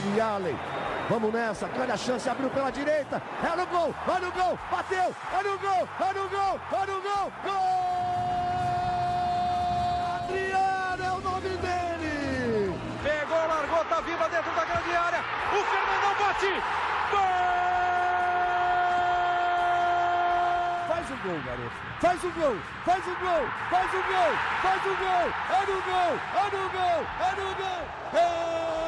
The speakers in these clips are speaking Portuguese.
De Allen. Vamos nessa, grande a chance, abriu pela direita. É no gol, olha o gol, bateu, olha o gol, olha o gol, olha o gol, gol! Adriano é o nome dele! Pegou, largou, tá viva dentro da grande área. O Fernandão bate. Gol! Faz o gol, garoto. Faz o gol, faz o gol, faz o gol, faz o gol. É no gol, é no gol, é no gol. É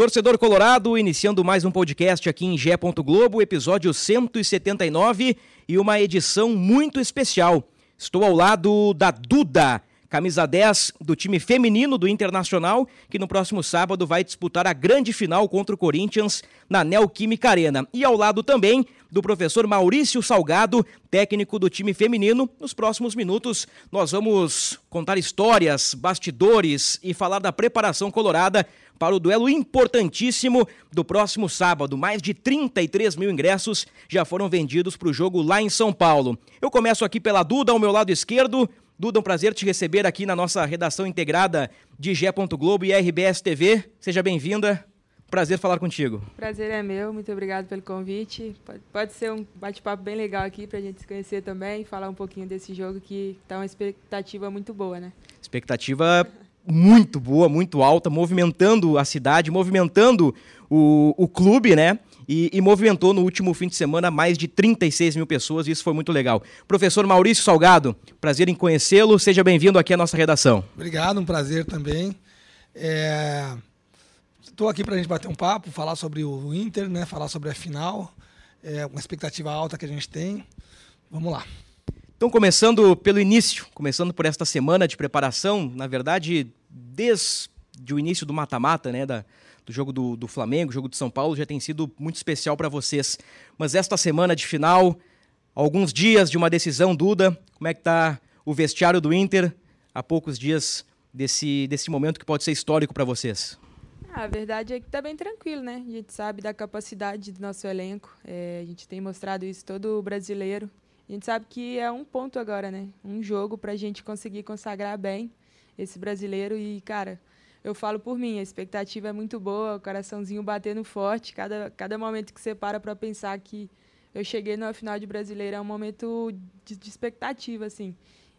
Torcedor Colorado, iniciando mais um podcast aqui em Gé. Globo, episódio 179 e uma edição muito especial. Estou ao lado da Duda, camisa 10 do time feminino do Internacional, que no próximo sábado vai disputar a grande final contra o Corinthians na Neoquímica Arena. E ao lado também do professor Maurício Salgado, técnico do time feminino. Nos próximos minutos, nós vamos contar histórias, bastidores e falar da preparação colorada para o duelo importantíssimo do próximo sábado. Mais de 33 mil ingressos já foram vendidos para o jogo lá em São Paulo. Eu começo aqui pela Duda, ao meu lado esquerdo. Duda, um prazer te receber aqui na nossa redação integrada de Gé. Globo e RBS TV. Seja bem-vinda. Prazer falar contigo. Prazer é meu, muito obrigado pelo convite. Pode, pode ser um bate-papo bem legal aqui para a gente se conhecer também e falar um pouquinho desse jogo que está uma expectativa muito boa, né? Expectativa muito boa, muito alta, movimentando a cidade, movimentando o, o clube, né? E, e, movimentou no último fim de semana mais de 36 mil pessoas, e isso foi muito legal. Professor Maurício Salgado, prazer em conhecê-lo, seja bem-vindo aqui à nossa redação. Obrigado, um prazer também. Estou é... aqui para a gente bater um papo, falar sobre o Inter, né? falar sobre a final, é uma expectativa alta que a gente tem. Vamos lá. Então, começando pelo início, começando por esta semana de preparação, na verdade, desde o início do mata-mata, né, da, do jogo do, do Flamengo, jogo de São Paulo, já tem sido muito especial para vocês. Mas esta semana de final, alguns dias de uma decisão, Duda, como é que está o vestiário do Inter há poucos dias desse, desse momento que pode ser histórico para vocês? Ah, a verdade é que está bem tranquilo, né? A gente sabe da capacidade do nosso elenco, é, a gente tem mostrado isso todo brasileiro. A gente sabe que é um ponto agora, né? Um jogo para a gente conseguir consagrar bem esse brasileiro. E, cara, eu falo por mim, a expectativa é muito boa, o coraçãozinho batendo forte. Cada, cada momento que você para para pensar que eu cheguei numa final de brasileiro é um momento de, de expectativa, assim.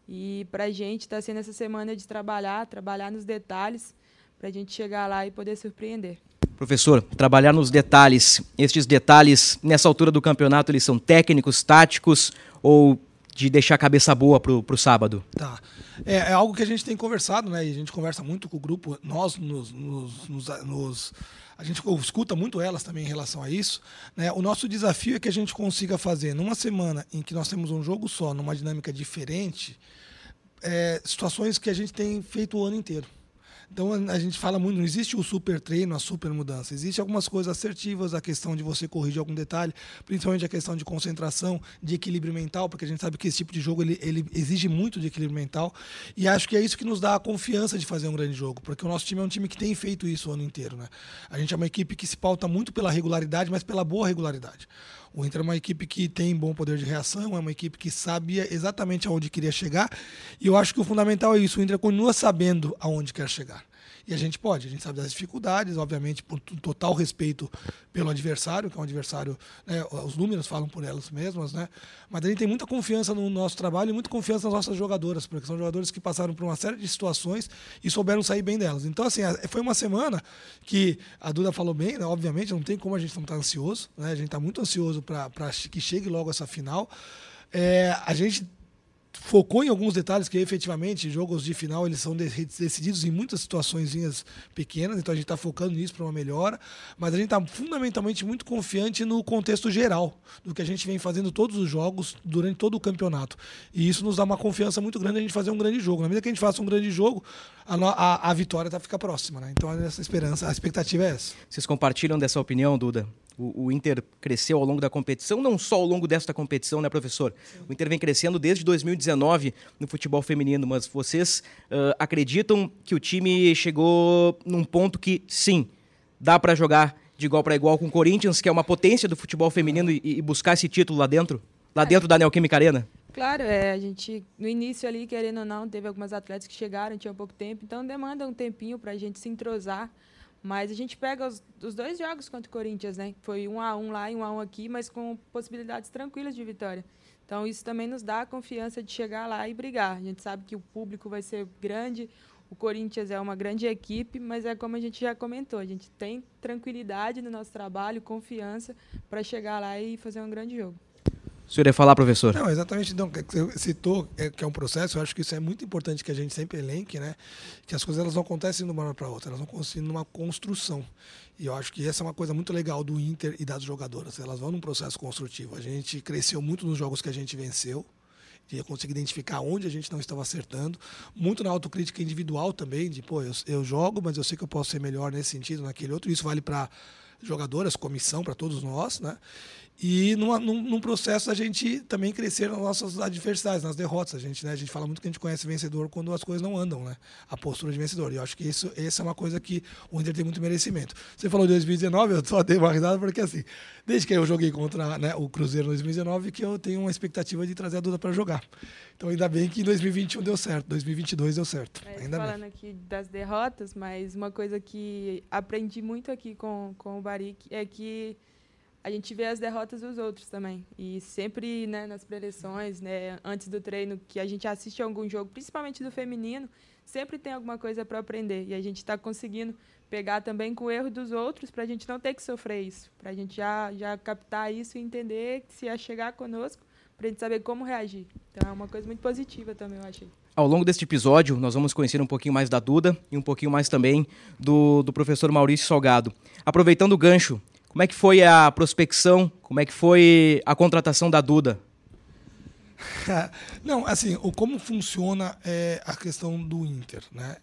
E para a gente está sendo essa semana de trabalhar, trabalhar nos detalhes, para a gente chegar lá e poder surpreender. Professor, trabalhar nos detalhes. Estes detalhes, nessa altura do campeonato, eles são técnicos, táticos ou de deixar a cabeça boa para o sábado? Tá. É, é, algo que a gente tem conversado, né? E a gente conversa muito com o grupo. Nós nos, nos, nos, nos a gente escuta muito elas também em relação a isso. Né? O nosso desafio é que a gente consiga fazer numa semana em que nós temos um jogo só, numa dinâmica diferente, é, situações que a gente tem feito o ano inteiro. Então a gente fala muito, não existe o super treino, a super mudança. Existe algumas coisas assertivas, a questão de você corrigir algum detalhe, principalmente a questão de concentração, de equilíbrio mental, porque a gente sabe que esse tipo de jogo ele, ele exige muito de equilíbrio mental. E acho que é isso que nos dá a confiança de fazer um grande jogo, porque o nosso time é um time que tem feito isso o ano inteiro. Né? A gente é uma equipe que se pauta muito pela regularidade, mas pela boa regularidade. O Inter é uma equipe que tem bom poder de reação, é uma equipe que sabia exatamente aonde queria chegar. E eu acho que o fundamental é isso. O Inter continua sabendo aonde quer chegar. E a gente pode, a gente sabe das dificuldades, obviamente, por total respeito pelo adversário, que é um adversário, né, os números falam por elas mesmas, né? Mas a gente tem muita confiança no nosso trabalho e muita confiança nas nossas jogadoras, porque são jogadores que passaram por uma série de situações e souberam sair bem delas. Então, assim, foi uma semana que a Duda falou bem, né? obviamente, não tem como a gente não estar ansioso, né? A gente está muito ansioso para que chegue logo essa final. É, a gente focou em alguns detalhes que efetivamente jogos de final eles são decididos em muitas situações pequenas, então a gente está focando nisso para uma melhora, mas a gente está fundamentalmente muito confiante no contexto geral do que a gente vem fazendo todos os jogos durante todo o campeonato. E isso nos dá uma confiança muito grande a gente fazer um grande jogo. Na medida que a gente faça um grande jogo, a, a, a vitória tá, fica próxima. Né? Então essa esperança, a expectativa é essa. Vocês compartilham dessa opinião, Duda? O, o, Inter cresceu ao longo da competição, não só ao longo desta competição, né, professor? Sim. O Inter vem crescendo desde 2019 no futebol feminino, mas vocês uh, acreditam que o time chegou num ponto que, sim, dá para jogar de igual para igual com o Corinthians, que é uma potência do futebol feminino, e, e buscar esse título lá dentro? Lá é. dentro da Neoquímica Arena? Claro, é, a gente, no início ali, querendo ou não, teve algumas atletas que chegaram, tinha pouco tempo, então demanda um tempinho para a gente se entrosar. Mas a gente pega os, os, dois jogos contra o Corinthians, né? Foi um a um lá e um a um aqui, mas com possibilidades tranquilas de vitória. Então isso também nos dá a confiança de chegar lá e brigar. A gente sabe que o público vai ser grande, o Corinthians é uma grande equipe, mas é como a gente já comentou, a gente tem tranquilidade no nosso trabalho, confiança para chegar lá e fazer um grande jogo. O senhor ia falar, professor? Não, exatamente. Não, você citou é, que é um processo, eu acho que isso é muito importante que a gente sempre elenque, né? Que as coisas elas não acontecem de uma hora para outra, elas vão acontecendo numa construção. E eu acho que essa é uma coisa muito legal do Inter e das jogadoras. Elas vão num processo construtivo. A gente cresceu muito nos jogos que a gente venceu, de conseguir identificar onde a gente não estava acertando. Muito na autocrítica individual também, de, pô, eu, eu jogo, mas eu sei que eu posso ser melhor nesse sentido, naquele outro. Isso vale para jogadoras, comissão, para todos nós, né? E numa, num, num, processo a gente também crescer nas nossas adversidades, nas derrotas. A gente, né, a gente fala muito que a gente conhece vencedor quando as coisas não andam, né? A postura de vencedor. E eu acho que isso, essa é uma coisa que o Inter tem muito merecimento. Você falou de 2019, eu só dei uma risada porque assim, desde que eu joguei contra né, o Cruzeiro em 2019, que eu tenho uma expectativa de trazer a Duda para jogar. Então ainda bem que em 2021 deu certo, 2022 deu certo. É, ainda falando bem. aqui das derrotas, mas uma coisa que aprendi muito aqui com, com o Baric é que a gente vê as derrotas dos outros também. E sempre né, nas preleções, né, antes do treino, que a gente assiste algum jogo, principalmente do feminino, sempre tem alguma coisa para aprender. E a gente está conseguindo pegar também com o erro dos outros para a gente não ter que sofrer isso. Para a gente já, já captar isso e entender que se ia chegar conosco, para a gente saber como reagir. Então é uma coisa muito positiva também, eu achei. Ao longo deste episódio, nós vamos conhecer um pouquinho mais da Duda e um pouquinho mais também do, do professor Maurício Salgado. Aproveitando o gancho, como é que foi a prospecção? Como é que foi a contratação da Duda? Não, assim, como funciona é, a questão do Inter, né?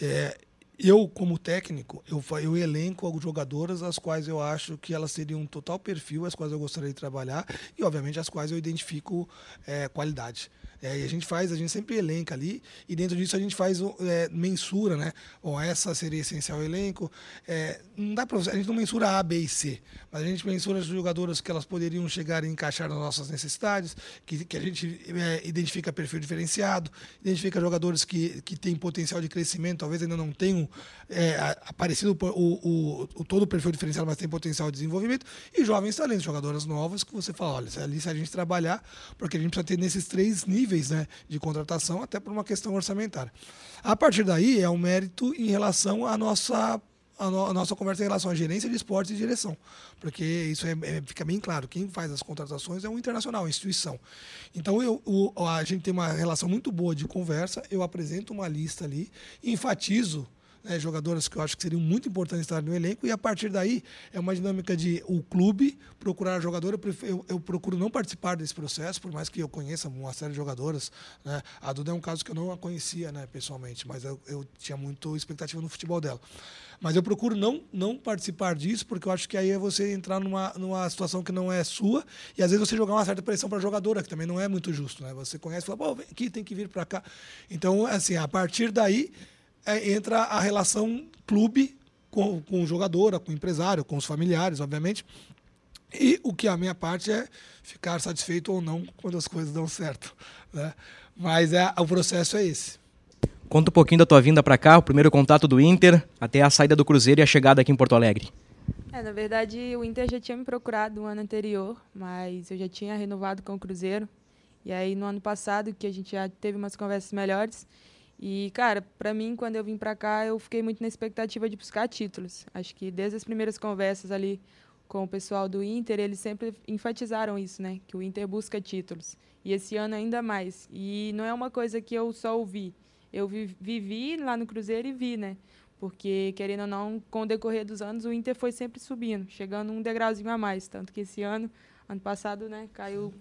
É, eu, como técnico, eu, eu elenco algumas jogadoras as quais eu acho que elas seriam um total perfil, as quais eu gostaria de trabalhar e, obviamente, as quais eu identifico é, qualidade. É, e a gente faz, a gente sempre elenca ali, e dentro disso a gente faz é, mensura, né? Bom, essa seria essencial elenco. É, não dá pra, a gente não mensura A, B e C, mas a gente mensura as jogadoras que elas poderiam chegar e encaixar nas nossas necessidades, que, que a gente é, identifica perfil diferenciado, identifica jogadores que, que têm potencial de crescimento, talvez ainda não tenham é, aparecido o, o, o, todo o perfil diferenciado, mas tem potencial de desenvolvimento, e jovens talentos, jogadoras novas, que você fala, olha, ali se a gente trabalhar, porque a gente precisa ter nesses três níveis níveis né, de contratação, até por uma questão orçamentária. A partir daí, é um mérito em relação à nossa a, no, nossa conversa em relação à gerência de esportes e direção, porque isso é, é, fica bem claro. Quem faz as contratações é o internacional, a instituição. Então eu, o, a gente tem uma relação muito boa de conversa. Eu apresento uma lista ali, enfatizo né, jogadoras que eu acho que seriam muito importantes estar no elenco, e a partir daí é uma dinâmica de o clube procurar a jogadora. Eu, eu, procuro não participar desse processo, por mais que eu conheça uma série de jogadoras. Né? A Duda é um caso que eu não a conhecia né, pessoalmente, mas eu, eu tinha muito expectativa no futebol dela. Mas eu procuro não, não participar disso, porque eu acho que aí é você entrar numa, numa situação que não é sua, e às vezes você jogar uma certa pressão para a jogadora, que também não é muito justo. Né? Você conhece e fala, pô, vem aqui, tem que vir para cá. Então, assim, a partir daí é, entra a relação clube com, com o jogador, com o empresário, com os familiares, obviamente. E o que a minha parte é ficar satisfeito ou não quando as coisas dão certo. Né? Mas é, o processo é esse. Conta um pouquinho da tua vinda para cá, o primeiro contato do Inter, até a saída do Cruzeiro e a chegada aqui em Porto Alegre. É, na verdade, o Inter já tinha me procurado no ano anterior, mas eu já tinha renovado com o Cruzeiro. E aí, no ano passado, que a gente já teve umas conversas melhores, e, cara, para mim, quando eu vim para cá, eu fiquei muito na expectativa de buscar títulos. Acho que desde as primeiras conversas ali com o pessoal do Inter, eles sempre enfatizaram isso, né? Que o Inter busca títulos. E esse ano ainda mais. E não é uma coisa que eu só ouvi. Eu vivi lá no Cruzeiro e vi, né? Porque, querendo ou não, com o decorrer dos anos, o Inter foi sempre subindo, chegando um degrauzinho a mais. Tanto que esse ano, ano passado, né, caiu.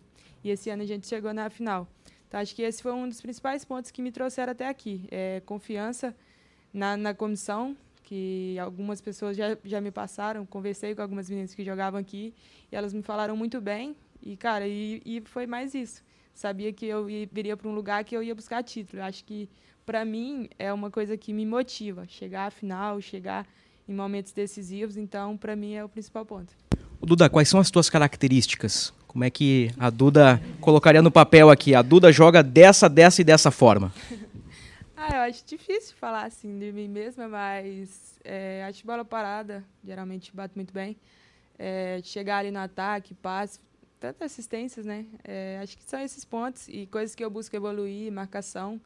E esse ano a gente chegou na final. Acho que esse foi um dos principais pontos que me trouxeram até aqui. É confiança na, na comissão, que algumas pessoas já, já me passaram. Conversei com algumas meninas que jogavam aqui e elas me falaram muito bem. E, cara, e, e foi mais isso. Sabia que eu ia, viria para um lugar que eu ia buscar título. Acho que, para mim, é uma coisa que me motiva. Chegar à final, chegar em momentos decisivos. Então, para mim, é o principal ponto. Duda, quais são as tuas características? Como é que a Duda colocaria no papel aqui? A Duda joga dessa, dessa e dessa forma. ah, eu acho difícil falar assim de mim mesma, mas é, acho bola parada, geralmente bato muito bem. É, chegar ali no ataque, passe, tantas assistências, né? É, acho que são esses pontos e coisas que eu busco evoluir, marcação,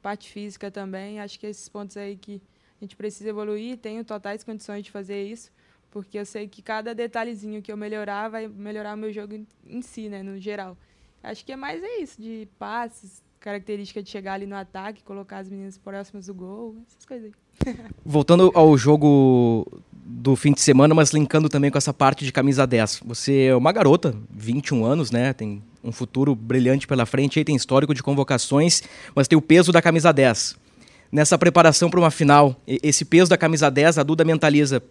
parte física também. Acho que esses pontos aí que a gente precisa evoluir, tenho totais condições de fazer isso, porque eu sei que cada detalhezinho que eu melhorar vai melhorar o meu jogo em si, né, no geral. Acho que é mais é isso, de passes, característica de chegar ali no ataque, colocar as meninas próximas do gol, essas coisas aí. Voltando ao jogo do fim de semana, mas linkando também com essa parte de camisa 10. Você é uma garota, 21 anos, né? Tem um futuro brilhante pela frente, aí tem histórico de convocações, mas tem o peso da camisa 10. Nessa preparação para uma final, esse peso da camisa 10, a Duda mentaliza.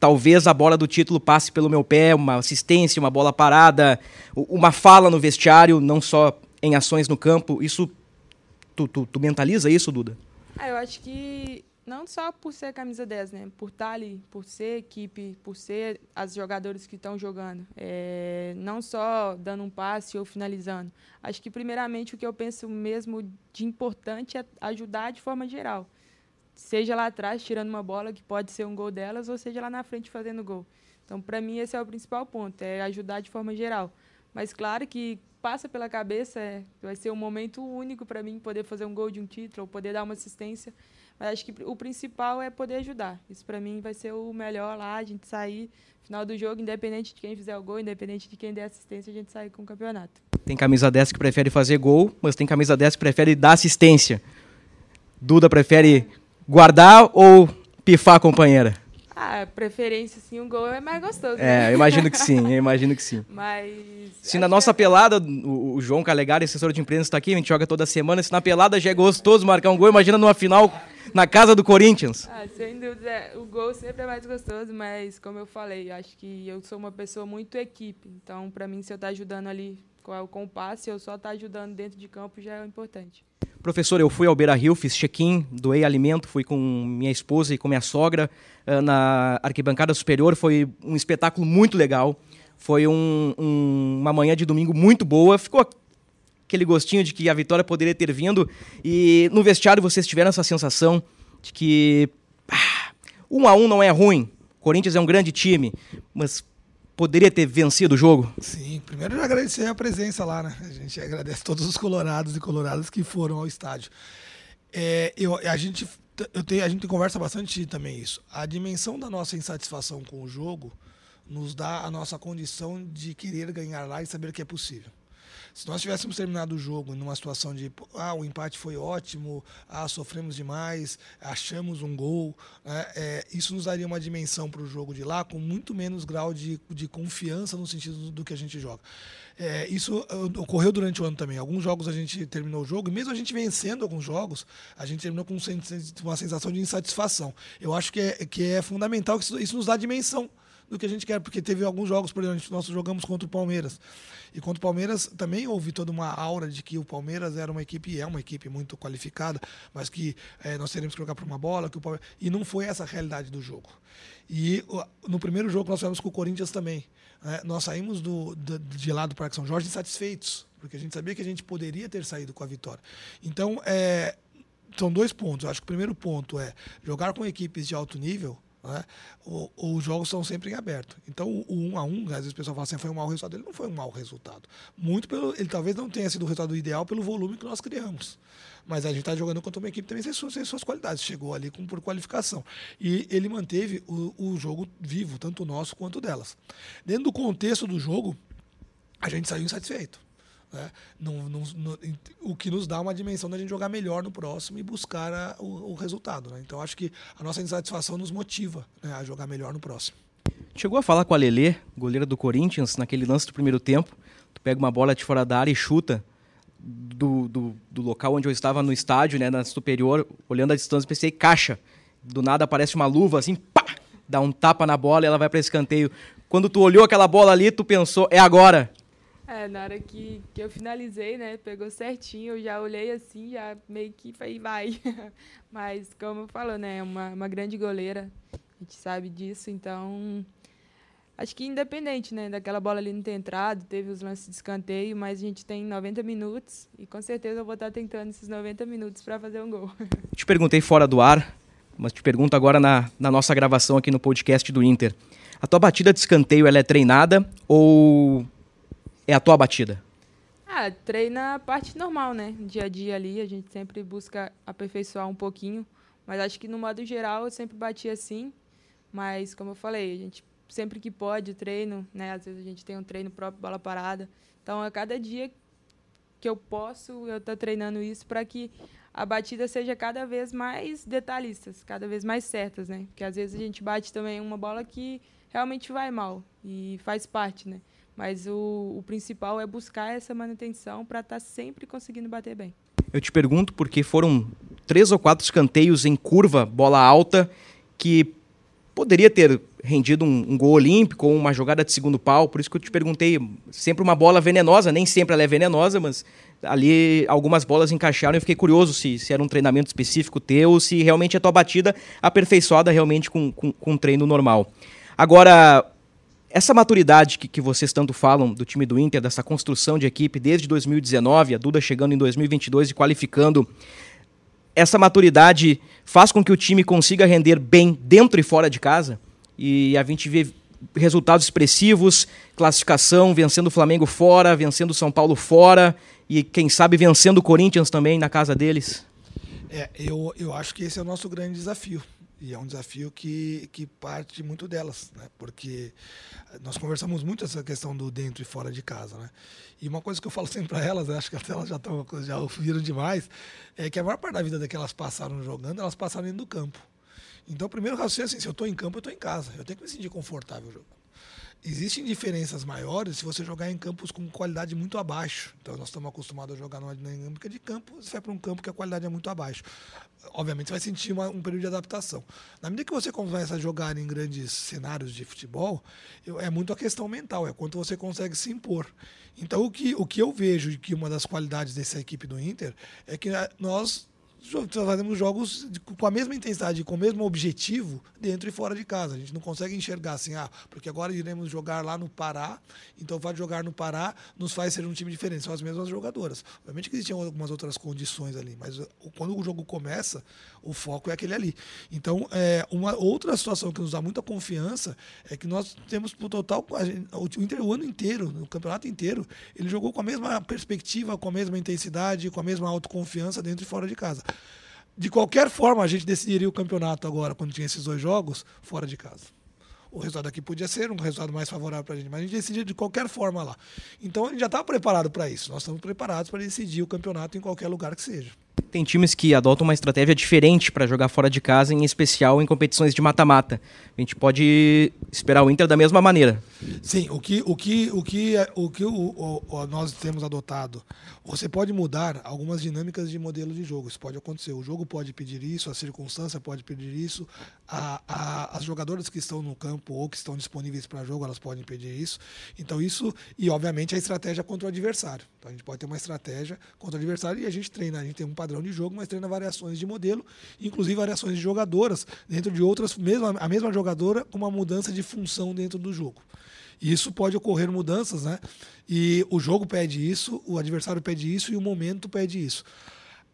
Talvez a bola do título passe pelo meu pé, uma assistência, uma bola parada, uma fala no vestiário, não só em ações no campo. Isso, tu, tu, tu mentaliza isso, Duda? Ah, eu acho que não só por ser camisa 10, né? Por estar ali, por ser equipe, por ser as jogadores que estão jogando. É, não só dando um passe ou finalizando. Acho que, primeiramente, o que eu penso mesmo de importante é ajudar de forma geral. Seja lá atrás, tirando uma bola que pode ser um gol delas, ou seja lá na frente fazendo gol. Então, para mim, esse é o principal ponto, é ajudar de forma geral. Mas, claro que passa pela cabeça, é, vai ser um momento único para mim poder fazer um gol de um título, ou poder dar uma assistência mas acho que o principal é poder ajudar. Isso para mim vai ser o melhor lá, a gente sair final do jogo, independente de quem fizer o gol, independente de quem der assistência, a gente sair com o campeonato. Tem camisa 10 que prefere fazer gol, mas tem camisa 10 que prefere dar assistência. Duda prefere guardar ou pifar a companheira? Ah, preferência, sim, um gol é mais gostoso. É, né? eu imagino que sim, eu imagino que sim. Mas. Se na nossa que... pelada, o, o João Calegari, assessor de imprensa, está aqui, a gente joga toda semana. Se na pelada já é gostoso marcar um gol, imagina numa final na casa do Corinthians. Ah, sem dúvida, é, o gol sempre é mais gostoso, mas como eu falei, acho que eu sou uma pessoa muito equipe. Então, para mim, se eu estar tá ajudando ali com o passe, eu só estar tá ajudando dentro de campo já é importante. Professor, eu fui ao Beira Rio, fiz check-in, doei alimento, fui com minha esposa e com minha sogra uh, na arquibancada superior. Foi um espetáculo muito legal. Foi um, um, uma manhã de domingo muito boa. Ficou aquele gostinho de que a vitória poderia ter vindo. E no vestiário vocês tiveram essa sensação de que ah, um a um não é ruim. Corinthians é um grande time, mas poderia ter vencido o jogo? Sim, primeiro agradecer a presença lá, né? A gente agradece todos os colorados e coloradas que foram ao estádio. É, eu, a gente eu tenho, a gente conversa bastante também isso. A dimensão da nossa insatisfação com o jogo nos dá a nossa condição de querer ganhar lá e saber que é possível. Se nós tivéssemos terminado o jogo numa situação de ah, o empate foi ótimo, ah, sofremos demais, achamos um gol, né, é, isso nos daria uma dimensão para o jogo de lá com muito menos grau de, de confiança no sentido do, que a gente joga. É, isso uh, ocorreu durante o ano também. Alguns jogos a gente terminou o jogo, e mesmo a gente vencendo alguns jogos, a gente terminou com uma sensação de insatisfação. Eu acho que é, que é fundamental que isso, isso nos dá dimensão do que a gente quer, porque teve alguns jogos, por exemplo, nós jogamos contra o Palmeiras. E contra o Palmeiras também houve toda uma aura de que o Palmeiras era uma equipe, é uma equipe muito qualificada, mas que é, nós teríamos que jogar por uma bola, que o Palmeiras... e não foi essa a realidade do jogo. E no primeiro jogo nós tivemos com o Corinthians também. Né? Nós saímos do, do, de lá do Parque São Jorge insatisfeitos, porque a gente sabia que a gente poderia ter saído com a vitória. Então, é, são dois pontos. Eu acho que o primeiro ponto é jogar com equipes de alto nível né? Os jogos são sempre em aberto. Então, o, o 1 a 1 às vezes o pessoal fala assim, foi um mau resultado. Ele não foi um mau resultado. Muito pelo. Ele talvez não tenha sido o resultado ideal pelo volume que nós criamos. Mas a gente está jogando contra uma equipe também sem suas, sem suas qualidades. Chegou ali com, por qualificação. E ele manteve o, o jogo vivo, tanto o nosso quanto o delas. Dentro do contexto do jogo, a gente saiu insatisfeito. Né? O que nos dá uma dimensão da gente jogar melhor no próximo e buscar a, o, o, resultado. Né? Então acho que a nossa insatisfação nos motiva né, a jogar melhor no próximo. Chegou a falar com a Lelê, goleira do Corinthians, naquele lance do primeiro tempo. Tu pega uma bola de fora da área e chuta do, do, do local onde eu estava no estádio, né, na superior, olhando a distância, pensei, caixa. Do nada aparece uma luva assim, pá! Dá um tapa na bola e ela vai para escanteio. Quando tu olhou aquela bola ali, tu pensou, é agora. É, na hora que, que eu finalizei, né, pegou certinho, eu já olhei assim, já meio que falei, vai. Mas, como eu falo, né, é uma, uma grande goleira, a gente sabe disso, então Acho que independente, né, daquela bola ali não ter entrado, teve os lances de escanteio, mas a gente tem 90 minutos e com certeza eu vou estar tentando esses 90 minutos para fazer um gol. Te perguntei fora do ar, mas te pergunto agora na, na nossa gravação aqui no podcast do Inter. A tua batida de escanteio ela é treinada ou é a tua batida? Ah, treina a parte normal, né? Dia a dia ali, a gente sempre busca aperfeiçoar um pouquinho, mas acho que no modo geral eu sempre bati assim. Mas como eu falei, a gente sempre que pode, treino, né? Às vezes a gente tem um treino próprio, bola parada. Então, a cada dia que eu posso, eu estou treinando isso para que a batida seja cada vez mais detalhistas, cada vez mais certas, né? Porque às vezes a gente bate também uma bola que realmente vai mal e faz parte, né? Mas o, o principal é buscar essa manutenção para estar tá sempre conseguindo bater bem. Eu te pergunto porque foram três ou quatro escanteios em curva, bola alta, que poderia ter rendido um, um, gol olímpico ou uma jogada de segundo pau, por isso que eu te perguntei, sempre uma bola venenosa, nem sempre ela é venenosa, mas ali algumas bolas encaixaram e eu fiquei curioso se, se era um treinamento específico teu ou se realmente a tua batida aperfeiçoada realmente com, com, com um treino normal. Agora, essa maturidade que, que vocês tanto falam do time do Inter, dessa construção de equipe desde 2019, a Duda chegando em 2022 e qualificando essa maturidade faz com que o time consiga render bem dentro e fora de casa. E a gente vê resultados expressivos, classificação, vencendo o Flamengo fora, vencendo o São Paulo fora e quem sabe vencendo o Corinthians também na casa deles. É, eu, eu acho que esse é o nosso grande desafio. E é um desafio que, que parte muito delas, né? porque nós conversamos muito essa questão do dentro e fora de casa. Né? E uma coisa que eu falo sempre para elas, acho que até elas já, estão, já ouviram demais, é que a maior parte da vida que passaram jogando, elas passaram dentro do campo. Então, o primeiro raciocínio é assim: se eu estou em campo, eu estou em casa. Eu tenho que me sentir confortável jogando. Existem diferenças maiores se você jogar em campos com qualidade muito abaixo. Então, nós estamos acostumados a jogar numa dinâmica de campo, você vai para um campo que a qualidade é muito abaixo. Obviamente, você vai sentir uma, um período de adaptação. Na medida que você começa a jogar em grandes cenários de futebol, é muito a questão mental, é quanto você consegue se impor. Então, o que, o que eu vejo que uma das qualidades dessa equipe do Inter é que eh, nós fazemos jogos com a mesma intensidade, com o mesmo objetivo, dentro e fora de casa. A gente não consegue enxergar assim, ah, porque agora iremos jogar lá no Pará, então vai jogar no Pará nos faz ser um time diferente. São as mesmas jogadoras. Obviamente que existiam algumas outras condições ali, mas quando o jogo começa, o foco é aquele ali. Então, é, uma outra situação que nos dá muita confiança é que nós temos, no total, o Inter o ano inteiro, no campeonato inteiro, ele jogou com a mesma perspectiva, com a mesma intensidade, com a mesma autoconfiança dentro e fora de casa. De qualquer forma, a gente decidiria o campeonato agora, quando tinha esses dois jogos, fora de casa. O resultado aqui podia ser um resultado mais favorável para a gente, mas a gente decidia de qualquer forma lá. Então a gente já estava preparado para isso. Nós estamos preparados para decidir o campeonato em qualquer lugar que seja. Tem times que adotam uma estratégia diferente para jogar fora de casa, em especial em competições de mata-mata. A gente pode esperar o Inter da mesma maneira. Sim, o que, o que, o que, o que o, o, nós temos adotado, você pode mudar algumas dinâmicas de modelo de jogo. Isso pode acontecer. O jogo pode pedir isso, a circunstância pode pedir isso, a, a, as jogadoras que estão no campo ou que estão disponíveis para jogo, elas podem pedir isso. Então, isso, e obviamente a estratégia contra o adversário. Então, a gente pode ter uma estratégia contra o adversário e a gente treina. A gente tem um padrão de jogo, mas treina variações de modelo, inclusive variações de jogadoras dentro de outras, mesmo, a mesma jogadora com uma mudança de função dentro do jogo. Isso pode ocorrer mudanças, né? E o jogo pede isso, o adversário pede isso e o momento pede isso.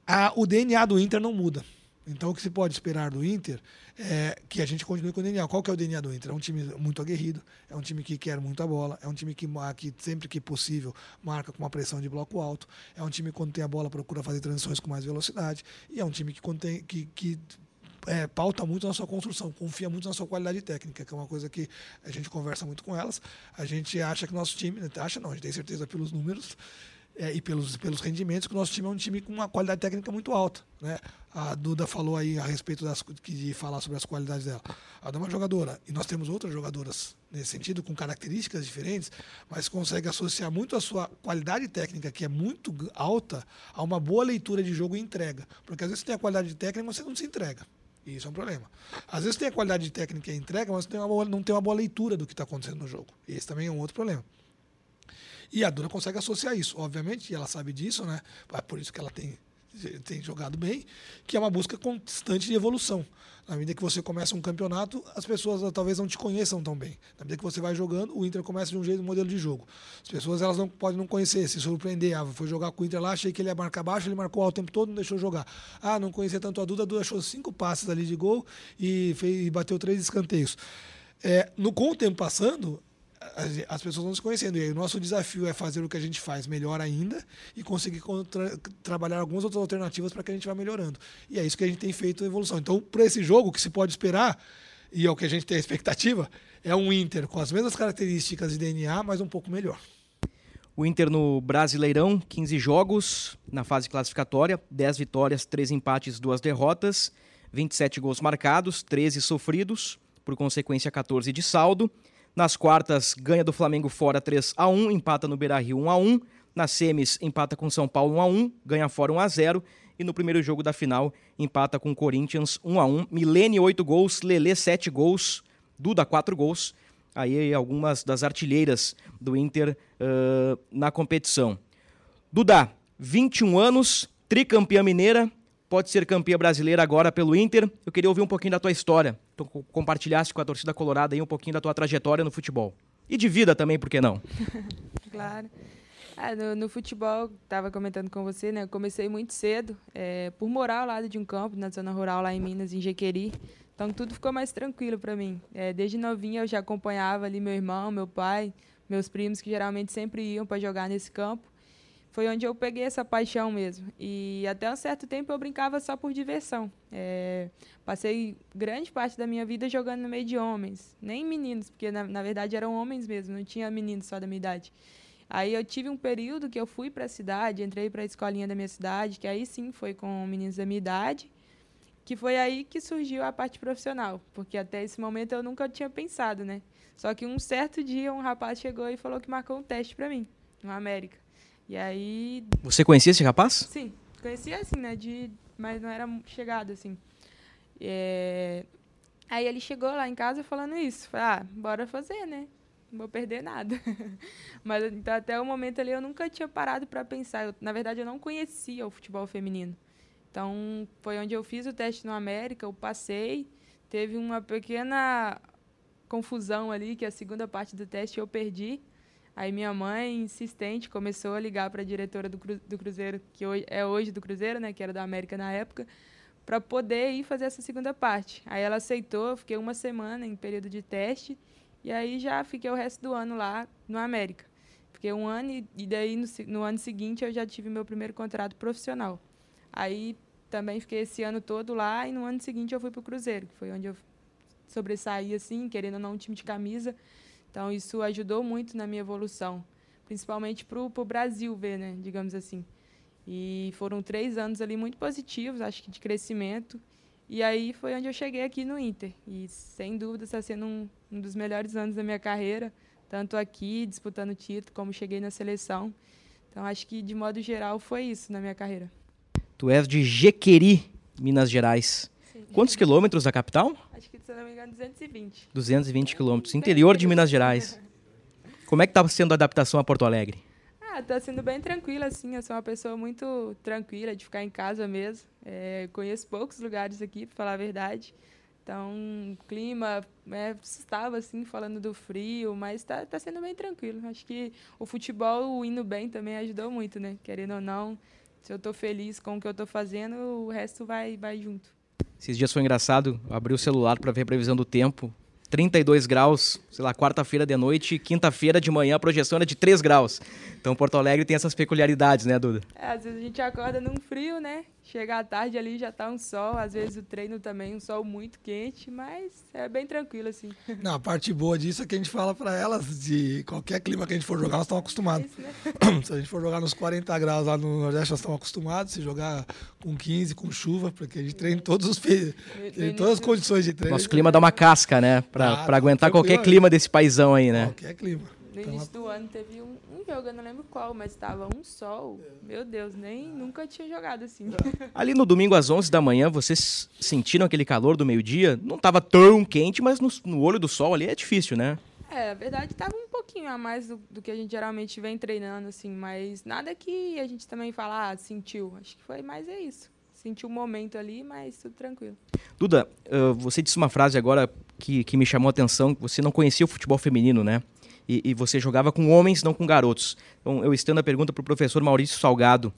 A, o DNA do Inter não muda. Então, o que se pode esperar do Inter é que a gente continue com o DNA. Qual que é o DNA do Inter? É um time muito aguerrido, é um time que quer muita bola, é um time que, que sempre que possível marca com uma pressão de bloco alto, é um time que quando tem a bola procura fazer transições com mais velocidade e é um time que, contém, que, que é, pauta muito na sua construção, confia muito na sua qualidade técnica, que é uma coisa que a gente conversa muito com elas. A gente acha que nosso time, acha não, a gente tem certeza pelos números é, e pelos, pelos rendimentos, que o nosso time é um time com uma qualidade técnica muito alta. Né? A Duda falou aí a respeito das, de falar sobre as qualidades dela. A Duda é uma jogadora, e nós temos outras jogadoras nesse sentido, com características diferentes, mas consegue associar muito a sua qualidade técnica, que é muito alta, a uma boa leitura de jogo e entrega. Porque às vezes você tem a qualidade técnica, mas você não se entrega. E isso é um problema. Às vezes tem a qualidade de técnica e entrega, mas tem boa, não tem uma boa leitura do que está acontecendo no jogo. E esse também é um outro problema. E a Dura consegue associar isso, obviamente, e ela sabe disso, né? É por isso que ela tem tem jogado bem, que é uma busca constante de evolução. Na medida que você começa um campeonato, as pessoas ah, talvez não te conheçam tão bem. Na medida que você vai jogando, o Inter começa de um jeito, um modelo de jogo. As pessoas elas não podem não conhecer, se surpreender. Ah, foi jogar com o Inter lá, achei que ele ia marcar baixo, ele marcou o tempo todo, não deixou jogar. Ah, não conhecia tanto a Duda, a Duda achou cinco passes ali de gol e, fez, e bateu três escanteios. É, no, com o tempo passando, as pessoas vão se conhecendo. E aí, o nosso desafio é fazer o que a gente faz melhor ainda e conseguir contra, trabalhar algumas outras alternativas para que a gente vá melhorando. E é isso que a gente tem feito evolução. Então, para esse jogo, o que se pode esperar, e é o que a gente tem a expectativa, é um Inter com as mesmas características de DNA, mas um pouco melhor. O Inter no Brasileirão, 15 jogos na fase classificatória, 10 vitórias, 3 empates, 2 derrotas, 27 gols marcados, 13 sofridos, por consequência 14 de saldo. Nas quartas, ganha do Flamengo fora 3 a 1 empata no Beira-Rio 1 a 1 Nas semis, empata com São Paulo 1 a 1 ganha fora 1 a 0 E no primeiro jogo da final, empata com Corinthians 1 a 1 Milene 8 gols, Lele 7 gols, Duda 4 gols. Aí algumas das artilheiras do Inter uh, na competição. Duda, 21 anos, tricampeã mineira, pode ser campeã brasileira agora pelo Inter. Eu queria ouvir um pouquinho da tua história. Tu compartilhasse com a torcida colorada aí um pouquinho da tua trajetória no futebol. E de vida também, por que não? claro. Ah, no, no, futebol, estava comentando com você, né? Eu comecei muito cedo, é, por morar ao lado de um campo, na zona rural lá em Minas, em Jequeri. Então tudo ficou mais tranquilo para mim. É, desde novinha eu já acompanhava ali meu irmão, meu pai, meus primos, que geralmente sempre iam para jogar nesse campo foi onde eu peguei essa paixão mesmo. E até um certo tempo eu brincava só por diversão. É, passei grande parte da minha vida jogando no meio de homens, nem meninos, porque na, na verdade eram homens mesmo, não tinha meninos só da minha idade. Aí eu tive um período que eu fui para a cidade, entrei para a escolinha da minha cidade, que aí sim foi com meninos da minha idade, que foi aí que surgiu a parte profissional, porque até esse momento eu nunca tinha pensado, né? Só que um certo dia um rapaz chegou e falou que marcou um teste para mim, no América. E aí. Você conhecia esse rapaz? Sim, conhecia assim, né? De, mas não era chegado assim. É... Aí ele chegou lá em casa falando isso. Falei, ah, bora fazer, né? Não vou perder nada. mas então, até o momento ali eu nunca tinha parado para pensar. Eu, na verdade, eu não conhecia o futebol feminino. Então, foi onde eu fiz o teste no América, eu passei. Teve uma pequena confusão ali, que a segunda parte do teste eu perdi. Aí minha mãe, insistente, começou a ligar para a diretora do, cru, do Cruzeiro, que hoje, é hoje do Cruzeiro, né, que era da América na época, para poder ir fazer essa segunda parte. Aí ela aceitou, fiquei uma semana em período de teste, e aí já fiquei o resto do ano lá no América. Fiquei um ano e, e daí no, no ano seguinte eu já tive meu primeiro contrato profissional. Aí também fiquei esse ano todo lá e no ano seguinte eu fui para o Cruzeiro, que foi onde eu sobressaí assim, querendo ou não um time de camisa. Então, isso ajudou muito na minha evolução, principalmente para o Brasil ver, né, digamos assim. E foram três anos ali muito positivos, acho que de crescimento. E aí foi onde eu cheguei aqui no Inter. E sem dúvida está sendo um, um dos melhores anos da minha carreira, tanto aqui disputando título, como cheguei na seleção. Então acho que de modo geral foi isso na minha carreira. Tu és de Jequeri, Minas Gerais. Sim. Quantos quilômetros da capital? Acho que, se não me engano, 220. 220 quilômetros. Interior de Minas Gerais. Como é que está sendo a adaptação a Porto Alegre? Ah, tá sendo bem tranquila, assim. Eu sou uma pessoa muito tranquila de ficar em casa mesmo. É, conheço poucos lugares aqui, para falar a verdade. Então, clima, é, estava assim, falando do frio, mas está tá sendo bem tranquilo. Acho que o futebol indo bem também ajudou muito, né? Querendo ou não, se eu estou feliz com o que eu estou fazendo, o resto vai, vai junto. Esses dias foi engraçado, abri o celular para ver a previsão do tempo. 32 graus, sei lá, quarta-feira de noite, quinta-feira de manhã a projeção era de 3 graus. Então Porto Alegre tem essas peculiaridades, né, Duda? É, às vezes a gente acorda num frio, né? Chega à tarde ali já tá um sol, às vezes o treino também um sol muito quente, mas é bem tranquilo assim. Não, a parte boa disso é que a gente fala para elas de qualquer clima que a gente for jogar, nós estamos acostumados. É isso, né? Se a gente for jogar nos 40 graus lá no Nordeste, nós estamos acostumados. Se jogar com 15, com chuva, porque a gente treina em todos os tem todas as condições de treino. Nosso clima dá uma casca, né? Para ah, aguentar qualquer clima desse paizão aí, né? Qualquer clima. No então, início do ano teve um, um, jogo, eu não lembro qual, mas estava um sol. Meu Deus, nem nunca tinha jogado assim. Ali no domingo às 11 da manhã, vocês sentiram aquele calor do meio-dia? Não estava tão quente, mas no, no, olho do sol ali é difícil, né? É, a verdade estava um pouquinho a mais do, do, que a gente geralmente vem treinando, assim, mas nada que a gente também fala, ah, sentiu. Acho que foi mais é isso. Sentiu o um momento ali, mas tudo tranquilo. Duda, uh, você disse uma frase agora que, que me chamou a atenção, você não conhecia o futebol feminino, né? E, e você jogava com homens, não com garotos. Então, eu estendo a pergunta para o professor Maurício Salgado.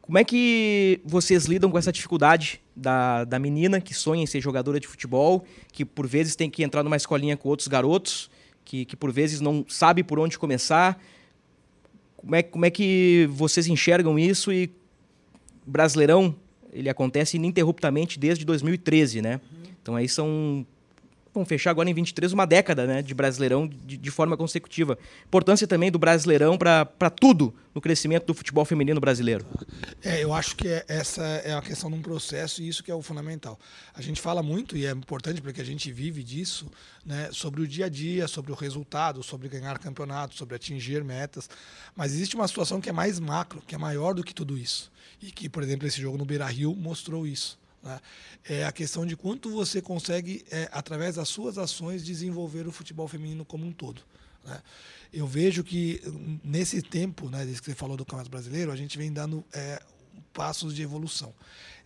Como é que vocês lidam com essa dificuldade da, da menina que sonha em ser jogadora de futebol, que por vezes tem que entrar numa escolinha com outros garotos, que, que por vezes não sabe por onde começar? Como é, como é que vocês enxergam isso e Brasileirão, ele acontece ininterruptamente desde 2013, né? Então aí são vão fechar agora em 23 uma década né, de Brasileirão de, de forma consecutiva. Importância também do Brasileirão para tudo no crescimento do futebol feminino brasileiro. É, eu acho que é, essa é a questão de um processo e isso que é o fundamental. A gente fala muito, e é importante porque a gente vive disso, né, sobre o dia a dia, sobre o resultado, sobre ganhar campeonatos, sobre atingir metas, mas existe uma situação que é mais macro, que é maior do que tudo isso. E que, por exemplo, esse jogo no Beira-Rio mostrou isso. Né? É a questão de quanto você consegue, é, através das suas ações, desenvolver o futebol feminino como um todo. Né? Eu vejo que nesse tempo, né, desde que você falou do Campeonato Brasileiro, a gente vem dando é, passos de evolução.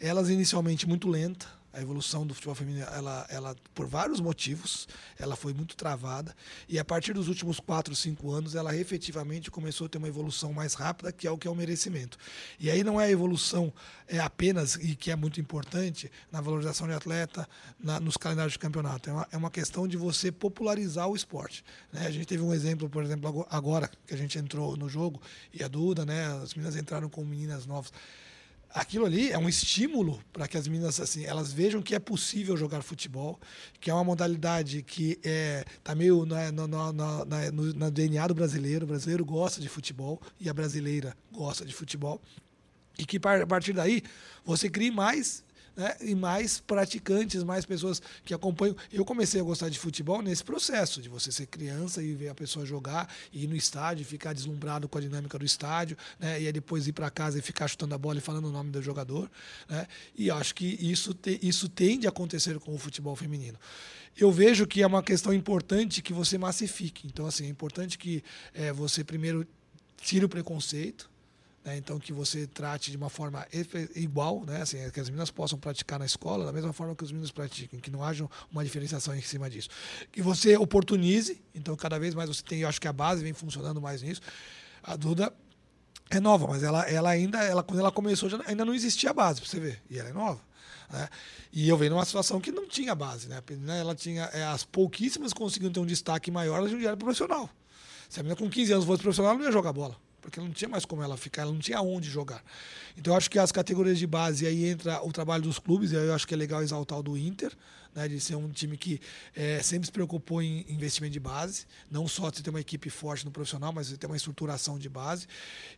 Elas inicialmente muito lenta, a evolução do futebol feminino, ela, ela, por vários motivos, ela foi muito travada. E a partir dos últimos quatro, cinco anos, ela efetivamente começou a ter uma evolução mais rápida, que é o que é o merecimento. E aí não é a evolução é apenas, e que é muito importante, na valorização de atleta, na, nos calendários de campeonato. É uma, é uma questão de você popularizar o esporte. Né? A gente teve um exemplo, por exemplo, agora que a gente entrou no jogo, e a Duda, né, as meninas entraram com meninas novas aquilo ali é um estímulo para que as meninas assim elas vejam que é possível jogar futebol que é uma modalidade que é tá meio no DNA do brasileiro. O brasileiro gosta de futebol e a brasileira gosta de futebol. E que a partir daí você crie mais né? e mais praticantes, mais pessoas que acompanham. Eu comecei a gostar de futebol nesse processo, de você ser criança e ver a pessoa jogar, e ir no estádio, ficar deslumbrado com a dinâmica do estádio, né? e aí depois ir para casa e ficar chutando a bola e falando o nome do jogador. Né? E acho que isso, te, isso tende a acontecer com o futebol feminino eu vejo que é uma questão importante que você massifique. Então, assim, é importante que é, você primeiro tire o preconceito, né? Então, que você trate de uma forma igual, né? assim, que as meninas possam praticar na escola da mesma forma que os meninos praticam, que não haja uma diferenciação em cima disso. Que você oportunize, então, cada vez mais você tem, eu acho que a base vem funcionando mais nisso. A Duda é nova, mas ela, ela ainda, ela, quando ela começou, já, ainda não existia a base, para você ver. E ela é nova. Né? E eu venho numa situação que não tinha base. Né? Ela tinha, é, as pouquíssimas conseguiam ter um destaque maior, elas já eram profissional. Se a menina com 15 anos fosse profissional, ela não ia jogar bola porque não tinha mais como ela ficar, ela não tinha onde jogar. Então eu acho que as categorias de base aí entra o trabalho dos clubes, e aí eu acho que é legal exaltar o do Inter, né, de ser um time que é, sempre se preocupou em investimento de base, não só de ter uma equipe forte no profissional, mas de ter uma estruturação de base.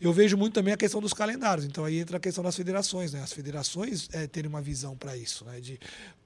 Eu vejo muito também a questão dos calendários, então aí entra a questão das federações, né? As federações é, terem uma visão para isso, né? De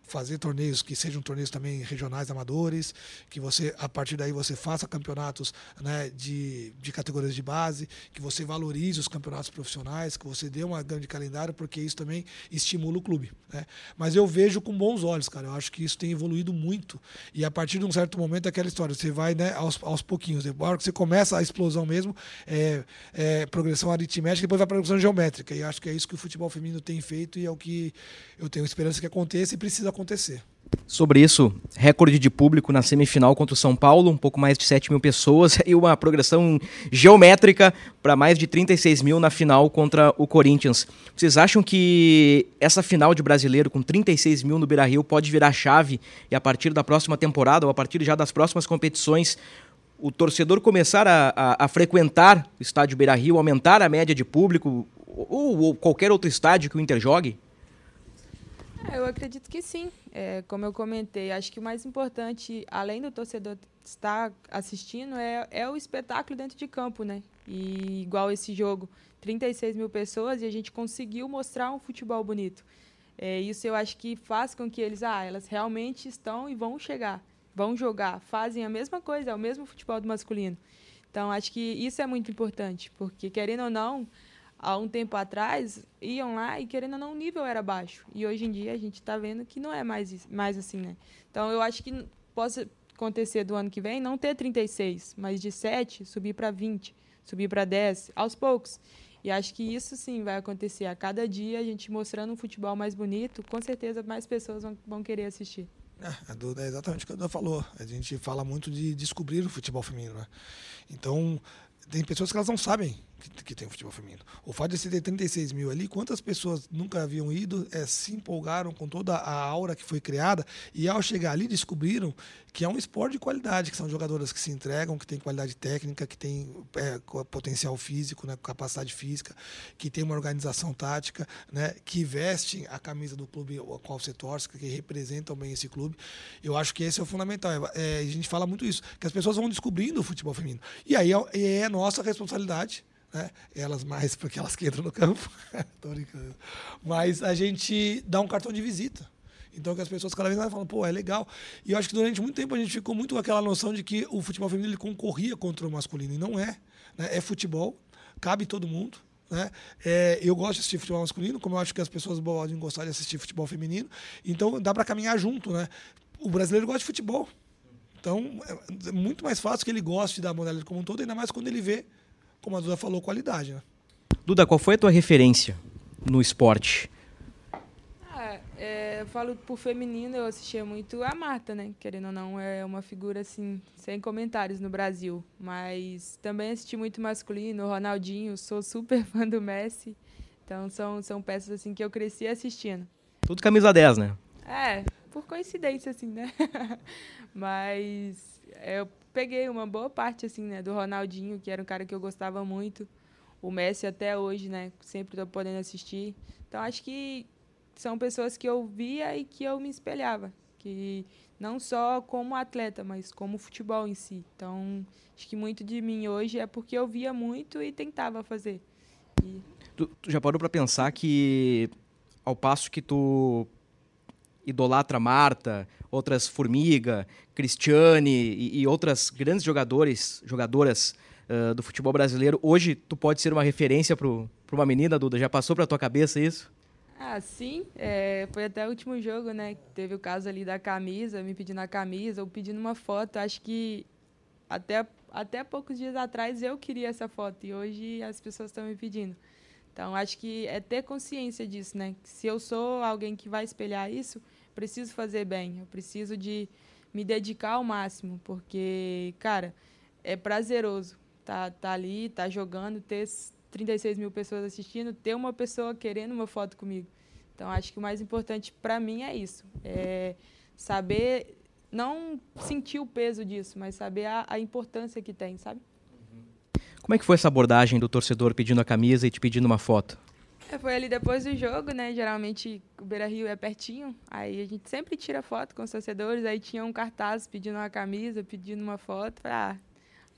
fazer torneios que sejam torneios também regionais amadores, que você a partir daí você faça campeonatos né, de, de categorias de base, que você valorize os campeonatos profissionais, que você dê uma grande calendário, porque isso também estimula o clube. Né? Mas eu vejo com bons olhos, cara. Eu acho que isso tem evoluído muito. E a partir de um certo momento é aquela história, você vai né, aos, aos pouquinhos. A hora que você começa a explosão mesmo, é, é progressão aritmética, depois vai para progressão geométrica. E acho que é isso que o futebol feminino tem feito e é o que eu tenho esperança que aconteça e precisa acontecer. Sobre isso, recorde de público na semifinal contra o São Paulo, um pouco mais de 7 mil pessoas e uma progressão geométrica para mais de 36 mil na final contra o Corinthians. Vocês acham que essa final de brasileiro com 36 mil no Beira Rio pode virar chave e a partir da próxima temporada ou a partir já das próximas competições o torcedor começar a, a, a frequentar o estádio Beira Rio, aumentar a média de público ou, ou qualquer outro estádio que o Inter jogue? É, eu acredito que sim. É, como eu comentei, acho que o mais importante, além do torcedor estar assistindo, é, é o espetáculo dentro de campo, né? E igual esse jogo, 36 mil pessoas e a gente conseguiu mostrar um futebol bonito. É, isso eu acho que faz com que eles, ah, elas realmente estão e vão chegar, vão jogar, fazem a mesma coisa, é o mesmo futebol do masculino. Então acho que isso é muito importante, porque querendo ou não, há um tempo atrás, iam lá e querendo ou não, o nível era baixo. E hoje em dia a gente está vendo que não é mais, mais assim, né? Então eu acho que posso, acontecer do ano que vem, não ter 36, mas de 7 subir para 20, subir para 10, aos poucos. E acho que isso sim vai acontecer. A cada dia a gente mostrando um futebol mais bonito, com certeza mais pessoas vão, vão querer assistir. É, é exatamente o que a Duda falou. A gente fala muito de descobrir o futebol feminino. Né? Então, tem pessoas que elas não sabem que, tem o futebol feminino. O fato de você ter 36 mil ali, quantas pessoas nunca haviam ido, é, se empolgaram com toda a aura que foi criada e ao chegar ali descobriram que é um esporte de qualidade, que são jogadoras que se entregam, que têm qualidade técnica, que têm é, potencial físico, né, capacidade física, que tem uma organização tática, né, que vestem a camisa do clube ao qual você torce, que representam bem esse clube. Eu acho que esse é o fundamental. É, a gente fala muito isso, que as pessoas vão descobrindo o futebol feminino. E aí é, é nossa responsabilidade né? Elas mais porque elas que entram no campo. Tô brincando. Mas a gente dá um cartão de visita. Então que as pessoas cada vez mais falam, pô, é legal. E eu acho que durante muito tempo a gente ficou muito com aquela noção de que o futebol feminino ele concorria contra o masculino. E não é. Né? É futebol, cabe todo mundo. Né? É, eu gosto de assistir futebol masculino, como eu acho que as pessoas podem gostar de assistir futebol feminino. Então dá para caminhar junto. Né? O brasileiro gosta de futebol. Então é muito mais fácil que ele goste da modalidade como um todo, ainda mais quando ele vê como a Duda falou, qualidade. Né? Duda, qual foi a tua referência no esporte? Ah, é, eu falo por feminino, eu assistia muito a Marta, né? Querendo ou não, é uma figura assim, sem comentários no Brasil. Mas também assisti muito masculino, Ronaldinho, sou super fã do Messi. Então são, são peças assim que eu cresci assistindo. Tudo camisa 10, né? É, por coincidência, assim, né? Mas eu peguei uma boa parte, assim, né, do Ronaldinho, que era um cara que eu gostava muito. O Messi até hoje, né, sempre estou podendo assistir. Então, acho que são pessoas que eu via e que eu me espelhava. Que não só como atleta, mas como futebol em si. Então, acho que muito de mim hoje é porque eu via muito e tentava fazer. E... Tu, tu já parou para pensar que, ao passo que tu idolatra Marta, outras Formiga, Cristiane e, e outras grandes jogadores, jogadoras uh, do futebol brasileiro. Hoje tu pode ser uma referência para uma menina, Duda? Já passou para tua cabeça isso? Ah, sim. É, foi até o último jogo, né? Teve o caso ali da camisa, me pedindo a camisa ou pedindo uma foto. Acho que até, até poucos dias atrás eu queria essa foto e hoje as pessoas estão me pedindo. Então, acho que é ter consciência disso, né? Se eu sou alguém que vai espelhar isso, preciso fazer bem, eu preciso de me dedicar ao máximo, porque, cara, é prazeroso tá, tá ali, tá jogando, ter 36 mil pessoas assistindo, ter uma pessoa querendo uma foto comigo. Então, acho que o mais importante para mim é isso, é saber, não sentir o peso disso, mas saber a, a importância que tem, sabe? Como é que foi essa abordagem do torcedor pedindo a camisa e te pedindo uma foto? É, foi ali depois do jogo, né? Geralmente o Beira Rio é pertinho. Aí a gente sempre tira foto com os torcedores. Aí tinha um cartaz pedindo uma camisa, pedindo uma foto. ah,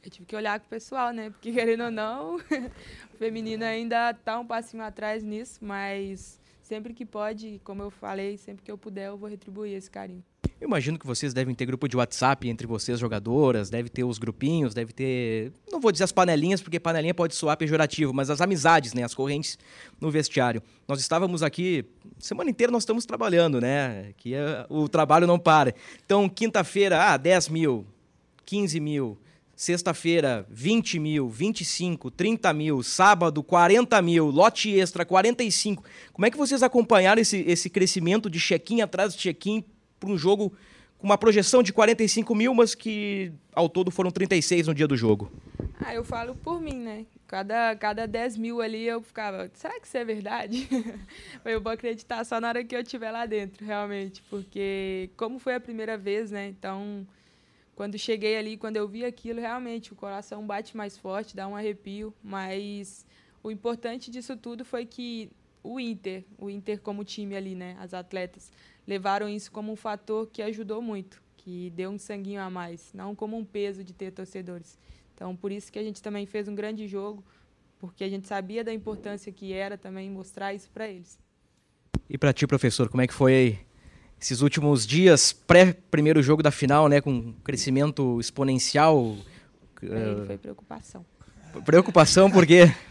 eu tive que olhar com o pessoal, né? Porque querendo ou não, o feminino ainda tá um passinho atrás nisso, mas sempre que pode, como eu falei, sempre que eu puder, eu vou retribuir esse carinho. Eu imagino que vocês devem ter grupo de WhatsApp entre vocês, jogadoras, deve ter os grupinhos, deve ter. Não vou dizer as panelinhas, porque panelinha pode soar pejorativo, mas as amizades, né? As correntes no vestiário. Nós estávamos aqui, semana inteira nós estamos trabalhando, né? Que é, o trabalho não para. Então, quinta-feira, ah, 10 mil, 15 mil. Sexta-feira, 20 mil, 25, 30 mil. Sábado, 40 mil. Lote extra, 45. Como é que vocês acompanharam esse, esse crescimento de check-in atrás de check-in para um jogo com uma projeção de 45 mil, mas que ao todo foram 36 no dia do jogo? Ah, eu falo por mim, né? Cada, cada 10 mil ali eu ficava, será que isso é verdade? eu vou acreditar só na hora que eu estiver lá dentro, realmente. Porque como foi a primeira vez, né? Então, quando cheguei ali, quando eu vi aquilo, realmente o coração bate mais forte, dá um arrepio. Mas o importante disso tudo foi que o Inter, o Inter como time ali, né? As atletas, levaram isso como um fator que ajudou muito, que deu um sanguinho a mais, não como um peso de ter torcedores. Então, por isso que a gente também fez um grande jogo, porque a gente sabia da importância que era também mostrar isso para eles. E para ti, professor, como é que foi esses últimos dias pré primeiro jogo da final, né, com um crescimento exponencial? Aí foi preocupação. Preocupação porque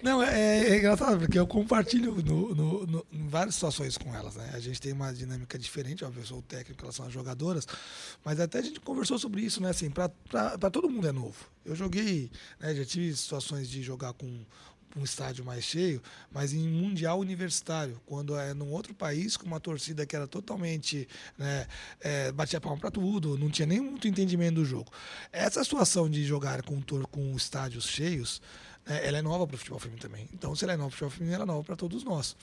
Não, é, é engraçado, porque eu compartilho no, no, no, em várias situações com elas. Né? A gente tem uma dinâmica diferente, óbvio, eu sou o técnico, elas são as jogadoras, mas até a gente conversou sobre isso, né? Assim, para todo mundo é novo. Eu joguei, né, já tive situações de jogar com um estádio mais cheio, mas em mundial universitário, quando é num outro país com uma torcida que era totalmente né, é, batia palma para tudo, não tinha nem muito entendimento do jogo. Essa situação de jogar com, com estádios cheios, né, ela é nova para o futebol feminino também. Então, se ela é nova para o futebol feminino, ela é nova para todos nós.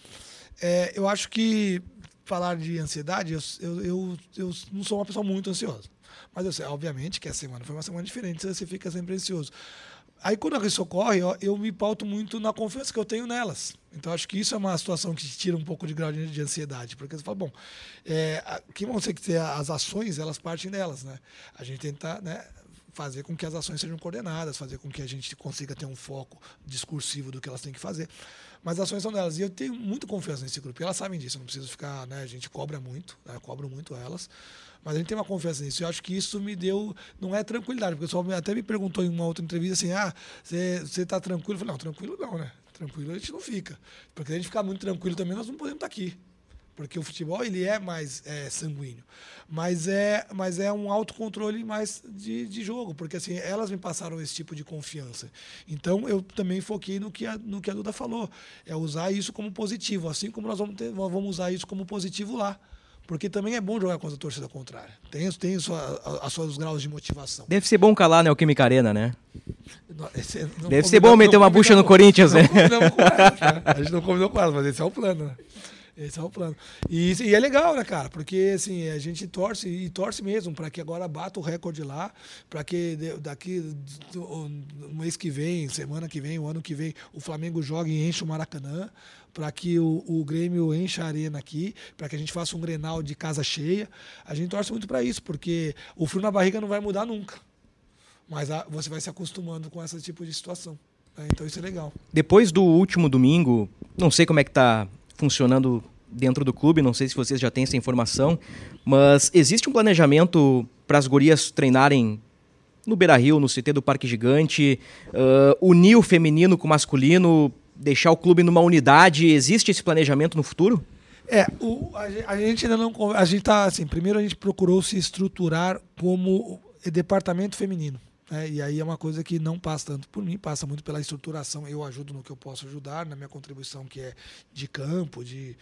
É, eu acho que falar de ansiedade, eu, eu, eu, eu não sou uma pessoa muito ansiosa. Mas eu sei, obviamente, que a semana foi uma semana diferente, você fica sempre ansioso. Aí quando isso ocorre, eu, eu, me pauto muito na confiança que eu tenho nelas. Então acho que isso é uma situação que te tira um pouco de grau de, de ansiedade, porque você fala, bom, é, que vão ser que ter as ações, elas partem delas, né? A gente tenta, né, fazer com que as ações sejam coordenadas, fazer com que a gente consiga ter um foco discursivo do que elas têm que fazer. Mas as ações são delas. E eu tenho muita confiança nesse grupo. E elas sabem disso. Eu não preciso ficar, né? A gente cobra muito, né? cobro muito elas. Mas a gente tem uma confiança nisso. Eu acho que isso me deu. Não é tranquilidade, porque o pessoal até me perguntou em uma outra entrevista assim: ah, você está tranquilo? Eu falei: não, tranquilo não, né? Tranquilo a gente não fica. Porque se a gente ficar muito tranquilo também, nós não podemos estar aqui. Porque o futebol ele é mais é, sanguíneo. Mas é, mas é um autocontrole mais de, de jogo. Porque assim, elas me passaram esse tipo de confiança. Então eu também foquei no que a, no que a Duda falou. É usar isso como positivo. Assim como nós vamos, ter, nós vamos usar isso como positivo lá. Porque também é bom jogar contra a torcida contrária. Tem, tem sua, a, seus graus de motivação. Deve ser bom calar né, o Química Arena, né? Não, não Deve ser bom meter uma bucha no Corinthians, né? né? A gente não combinou com elas, mas esse é o plano, né? Esse é o plano. E, e, é legal, né, cara? Porque assim, a gente torce e torce mesmo para que agora bata o recorde lá, para que daqui no mês que vem, semana que vem, o ano que vem, o Flamengo jogue e enche o Maracanã, para que o, o Grêmio encha a arena aqui, para que a gente faça um Grenal de casa cheia. A gente torce muito para isso, porque o frio na barriga não vai mudar nunca. Mas a, você vai se acostumando com esse tipo de situação. Né? Então isso é legal. Depois do último domingo, não sei como é que tá funcionando dentro do clube, não sei se vocês já têm essa informação, mas existe um planejamento para as gurias treinarem no Beira Rio, no CT do Parque Gigante, uh, unir o feminino com o masculino, deixar o clube numa unidade? Existe esse planejamento no futuro? É, o, a, a, gente ainda não. A gente tá assim, primeiro a gente procurou se estruturar como departamento feminino. É, e aí é uma coisa que não passa tanto por mim, passa muito pela estruturação. Eu ajudo no que eu posso ajudar, na minha contribuição que é de campo, de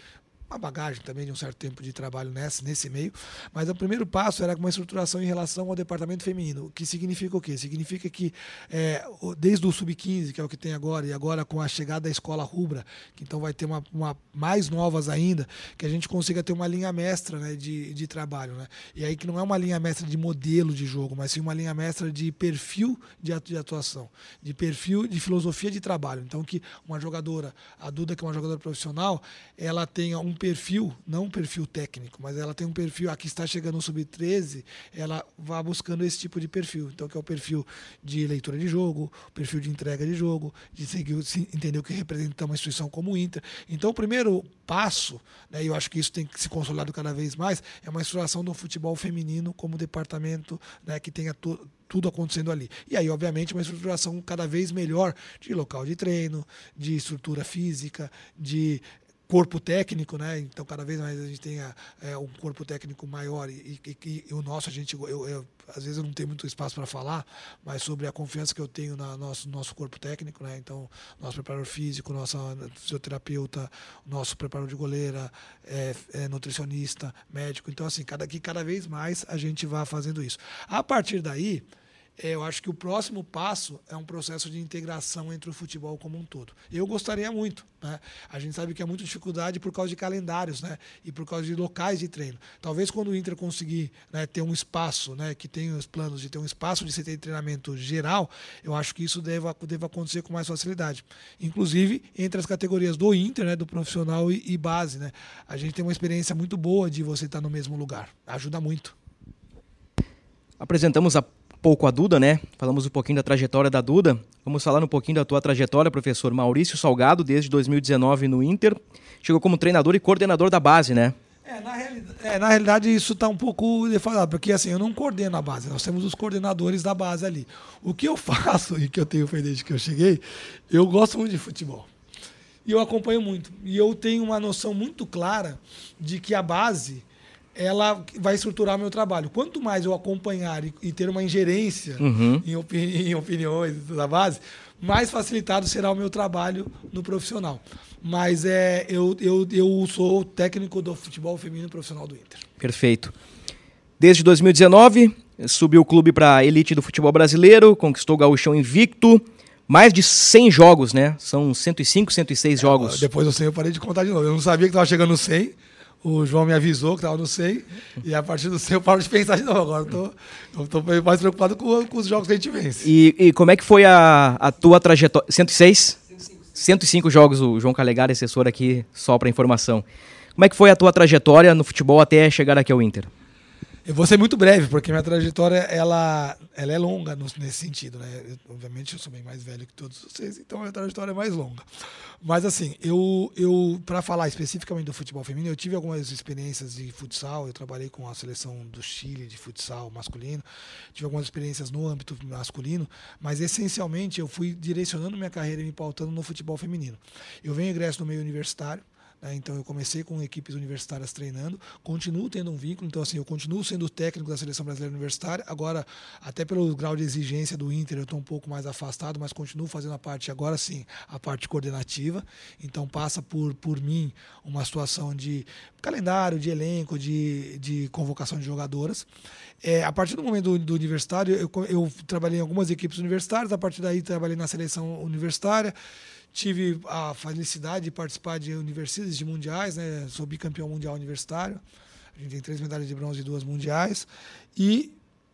uma bagagem também de um certo tempo de trabalho nesse, nesse meio. Mas o primeiro passo era uma estruturação em relação ao departamento feminino, que significa o quê? Significa que é, desde o sub-15, que é o que tem agora, e agora com a chegada da escola rubra, que então vai ter uma, uma mais novas ainda, que a gente consiga ter uma linha mestra né, de, de trabalho. Né? E aí que não é uma linha mestra de modelo de jogo, mas sim uma linha mestra de perfil de atuação, de perfil de filosofia de trabalho. Então que uma jogadora, a Duda que é uma jogadora profissional, ela tenha um perfil, não um perfil técnico, mas ela tem um perfil, aqui está chegando no sub-13, ela vai buscando esse tipo de perfil. Então, que é o perfil de leitura de jogo, perfil de entrega de jogo, de seguir, entender o que representa uma instituição como o Inter. Então, o primeiro passo, né, e eu acho que isso tem que se consolidar cada vez mais, é uma estruturação do futebol feminino como departamento né, que tenha tudo acontecendo ali. E aí, obviamente, uma estruturação cada vez melhor de local de treino, de estrutura física, de corpo técnico, né? Então cada vez mais a gente tem é, um corpo técnico maior e, e, e o nosso a gente, eu, eu, às vezes eu não tenho muito espaço para falar, mas sobre a confiança que eu tenho no nosso nosso corpo técnico, né? Então nosso preparador físico, nossa fisioterapeuta, nosso preparador de goleira, é, é nutricionista, médico. Então assim, cada que cada vez mais a gente vai fazendo isso. A partir daí eu acho que o próximo passo é um processo de integração entre o futebol como um todo. Eu gostaria muito. Né? A gente sabe que é muita dificuldade por causa de calendários né? e por causa de locais de treino. Talvez quando o Inter conseguir né, ter um espaço, né, que tem os planos de ter um espaço de CT de treinamento geral, eu acho que isso deva, deva acontecer com mais facilidade. Inclusive entre as categorias do Inter, né, do profissional e, e base. Né? A gente tem uma experiência muito boa de você estar no mesmo lugar. Ajuda muito. Apresentamos a pouco a Duda, né? Falamos um pouquinho da trajetória da Duda. Vamos falar um pouquinho da tua trajetória, professor Maurício Salgado, desde 2019 no Inter. Chegou como treinador e coordenador da base, né? É na, realidade, é, na realidade, isso está um pouco defasado, porque assim, eu não coordeno a base, nós temos os coordenadores da base ali. O que eu faço, e que eu tenho feito desde que eu cheguei, eu gosto muito de futebol. E eu acompanho muito. E eu tenho uma noção muito clara de que a base ela vai estruturar meu trabalho. Quanto mais eu acompanhar e, e ter uma ingerência uhum. em, opini em opiniões da base, mais facilitado será o meu trabalho no profissional. Mas é, eu, eu, eu sou técnico do futebol feminino profissional do Inter. Perfeito. Desde 2019, subiu o clube para a elite do futebol brasileiro, conquistou o gauchão invicto, mais de 100 jogos, né? São 105, 106 é, jogos. Depois do 100 eu parei de contar de novo. Eu não sabia que estava chegando no 100 o João me avisou que estava no 100, e a partir do 100 eu paro de pensar de novo. Agora estou mais preocupado com, com, os jogos que a gente vence. E, e como é que foi a, a tua trajetória? 106? 105. 105 jogos, o João Calegari, assessor aqui, só para informação. Como é que foi a tua trajetória no futebol até chegar aqui ao Inter? Eu vou ser muito breve, porque minha trajetória ela, ela é longa nesse sentido. Né? Eu, obviamente eu sou bem mais velho que todos vocês, então a minha trajetória é mais longa. Mas assim, eu, eu para falar especificamente do futebol feminino, eu tive algumas experiências de futsal. Eu trabalhei com a seleção do Chile de futsal masculino, tive algumas experiências no âmbito masculino, mas essencialmente eu fui direcionando minha carreira e me pautando no futebol feminino. Eu venho ingresso no meio universitário? Então eu comecei com equipes universitárias treinando, continuo tendo um vínculo, então assim, eu continuo sendo técnico da seleção brasileira universitária. Agora, até pelo grau de exigência do Inter, eu estou um pouco mais afastado, mas continuo fazendo a parte, agora sim, a parte coordenativa. Então passa por, por mim uma situação de calendário, de elenco, de, de convocação de jogadoras. É, a partir do momento do, do universitário, eu, eu trabalhei em algumas equipes universitárias, a partir daí trabalhei na seleção universitária. Tive a felicidade de participar de universidades de mundiais, né? Sou bicampeão mundial universitário. A gente tem três medalhas de bronze e duas mundiais. E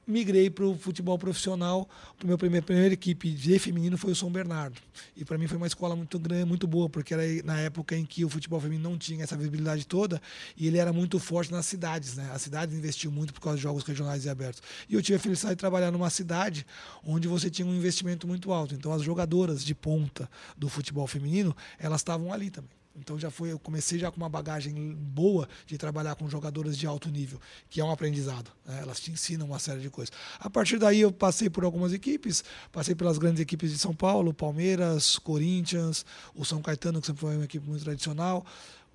migrei para o futebol profissional. A minha primeira, primeira equipe de feminino foi o São Bernardo. E para mim foi uma escola muito grande, muito boa, porque era na época em que o futebol feminino não tinha essa visibilidade toda e ele era muito forte nas cidades. Né? As cidades investiam muito por causa de jogos regionais e abertos. E eu tive a felicidade de trabalhar numa cidade onde você tinha um investimento muito alto. Então as jogadoras de ponta do futebol feminino, elas estavam ali também. Então já foi, eu comecei já com uma bagagem boa de trabalhar com jogadoras de alto nível, que é um aprendizado. Né? Elas te ensinam uma série de coisas. A partir daí eu passei por algumas equipes, passei pelas grandes equipes de São Paulo, Palmeiras, Corinthians, o São Caetano, que sempre foi uma equipe muito tradicional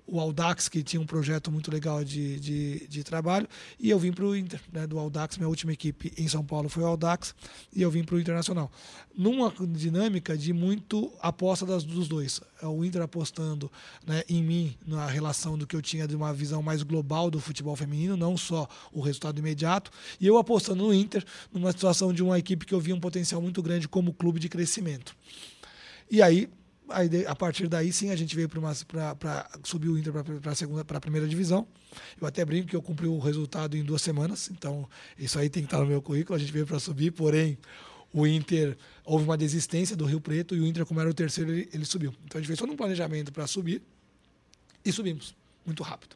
o Audax, que tinha um projeto muito legal de, de, de trabalho, e eu vim para o Inter, né, do Audax, minha última equipe em São Paulo foi o Audax, e eu vim para o Internacional. Numa dinâmica de muito aposta das, dos dois. É o Inter apostando né, em mim, na relação do que eu tinha de uma visão mais global do futebol feminino, não só o resultado imediato, e eu apostando no Inter, numa situação de uma equipe que eu via um potencial muito grande como clube de crescimento. E aí Aí, a partir daí, sim, a gente veio para subir o Inter para a segunda, para a primeira divisão. Eu até brinco que eu cumpri o resultado em duas semanas, então isso aí tem que estar no meu currículo. A gente veio para subir, porém o Inter houve uma desistência do Rio Preto e o Inter, como era o terceiro, ele, ele subiu. Então a gente fez todo um planejamento para subir e subimos muito rápido.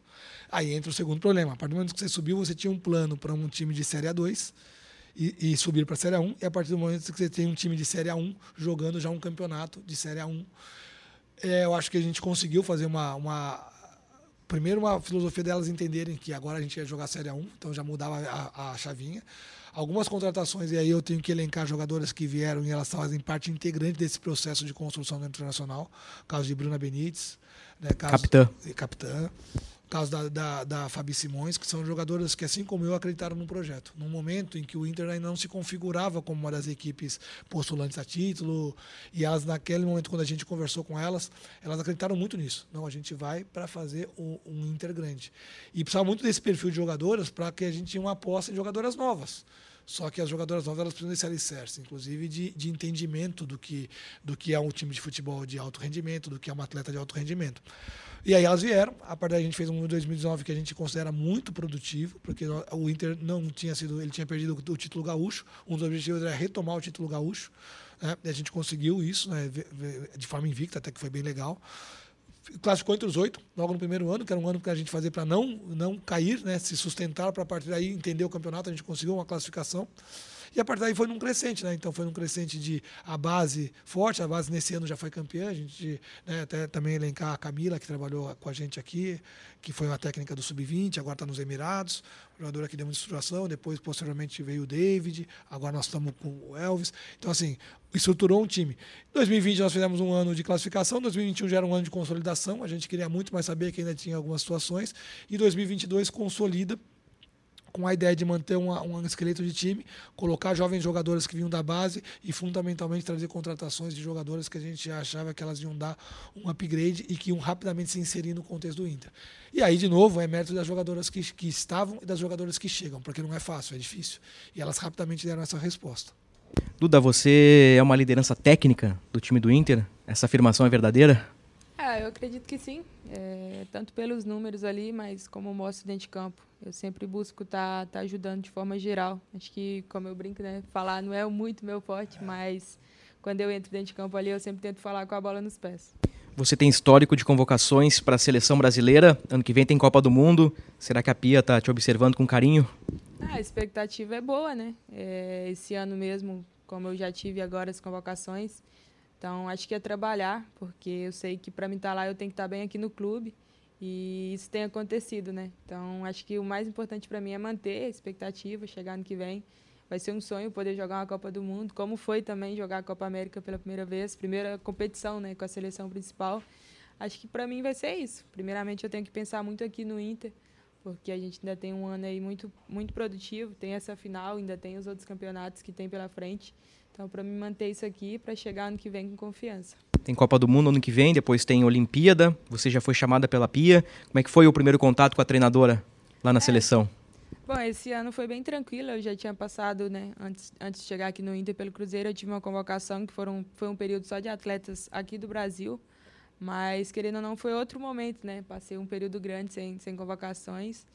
Aí entra o segundo problema. A partir do momento que você subiu, você tinha um plano para um time de Série A2 e, e subir para a Série A1. E a partir do momento que você tem um time de Série A1 jogando já um campeonato de Série A1, é, eu acho que a gente conseguiu fazer uma, uma primeiro uma filosofia delas entenderem que agora a gente ia jogar Série A1, então já mudava a, a, chavinha. Algumas contratações, e aí eu tenho que elencar jogadoras que vieram e elas fazem parte integrante desse processo de construção do internacional. Caso de Bruna Benites, né, caso, capitã. capitã caso da, da, da Fabi Simões, que são jogadoras que, assim como eu, acreditaram no projeto. Num momento em que o Inter ainda não se configurava como uma das equipes postulantes a título, e elas, naquele momento, quando a gente conversou com elas, elas acreditaram muito nisso. Não, a gente vai para fazer um, um, Inter grande. E precisava muito desse perfil de jogadoras para que a gente tinha uma aposta em jogadoras novas. Só que as jogadoras novas elas precisam desse alicerce, inclusive de, de entendimento do que, do que é um time de futebol de alto rendimento, do que é um atleta de alto rendimento. E aí elas vieram. A partir daí a gente fez um 2019 que a gente considera muito produtivo, porque o Inter não tinha sido, ele tinha perdido o título gaúcho. Um dos objetivos era retomar o título gaúcho. Né? E a gente conseguiu isso, né? de forma invicta, até que foi bem legal. Classificou entre os oito, logo no primeiro ano, que era um ano que a gente fazia para não, não cair, né? se sustentar para a partir daí entender o campeonato. A gente conseguiu uma classificação. E a partir daí foi num crescente, né? Então foi num crescente de a base forte, a base nesse ano já foi campeã, a gente né, até também elencar a Camila, que trabalhou com a gente aqui, que foi uma técnica do Sub-20, agora está nos Emirados, jogadora que deu uma instruração, depois posteriormente veio o David, agora nós estamos com o Elvis. Então, assim, estruturou um time. Em 2020 nós fizemos um ano de classificação, 2021 já era um ano de consolidação, a gente queria muito mais saber que ainda tinha algumas situações, e 2022 consolida com a ideia de manter uma, um esqueleto de time, colocar jovens jogadores que vinham da base e fundamentalmente trazer contratações de jogadores que a gente achava que elas iam dar um upgrade e que iam rapidamente se inserir no contexto do Inter. E aí, de novo, é mérito das jogadoras que, que estavam e das jogadoras que chegam, porque não é fácil, é difícil. E elas rapidamente deram essa resposta. Duda, você é uma liderança técnica do time do Inter? Essa afirmação é verdadeira? Ah, eu acredito que sim. É, tanto pelos números ali, mas como mostro dentro de campo. Eu sempre busco estar tá, tá ajudando de forma geral. Acho que, como eu brinco, né, falar não é muito meu forte, mas quando eu entro dentro de campo ali, eu sempre tento falar com a bola nos pés. Você tem histórico de convocações para a seleção brasileira. Ano que vem tem Copa do Mundo. Será que a Pia está te observando com carinho? Ah, a expectativa é boa, né? É, esse ano mesmo, como eu já tive agora as convocações, então acho que é trabalhar, porque eu sei que para mim estar tá lá eu tenho que estar tá bem aqui no clube. E isso tem acontecido, né? Então, acho que o mais importante para mim é manter a expectativa, chegar ano que vem. Vai ser um sonho poder jogar uma Copa do Mundo, como foi também jogar a Copa América pela primeira vez, primeira competição, né, com a seleção principal. Acho que para mim vai ser isso. Primeiramente, eu tenho que pensar muito aqui no Inter, porque a gente ainda tem um ano aí muito muito produtivo, tem essa final, ainda tem os outros campeonatos que tem pela frente. Então, para mim manter isso aqui para chegar ano que vem com confiança. Tem Copa do Mundo ano que vem, depois tem Olimpíada. Você já foi chamada pela Pia. Como é que foi o primeiro contato com a treinadora lá na é. seleção? Bom, esse ano foi bem tranquilo. Eu já tinha passado, né, antes, antes de chegar aqui no Inter pelo Cruzeiro, eu tive uma convocação que foram, foi um período só de atletas aqui do Brasil. Mas, querendo ou não, foi outro momento, né? Passei um período grande sem, sem convocações.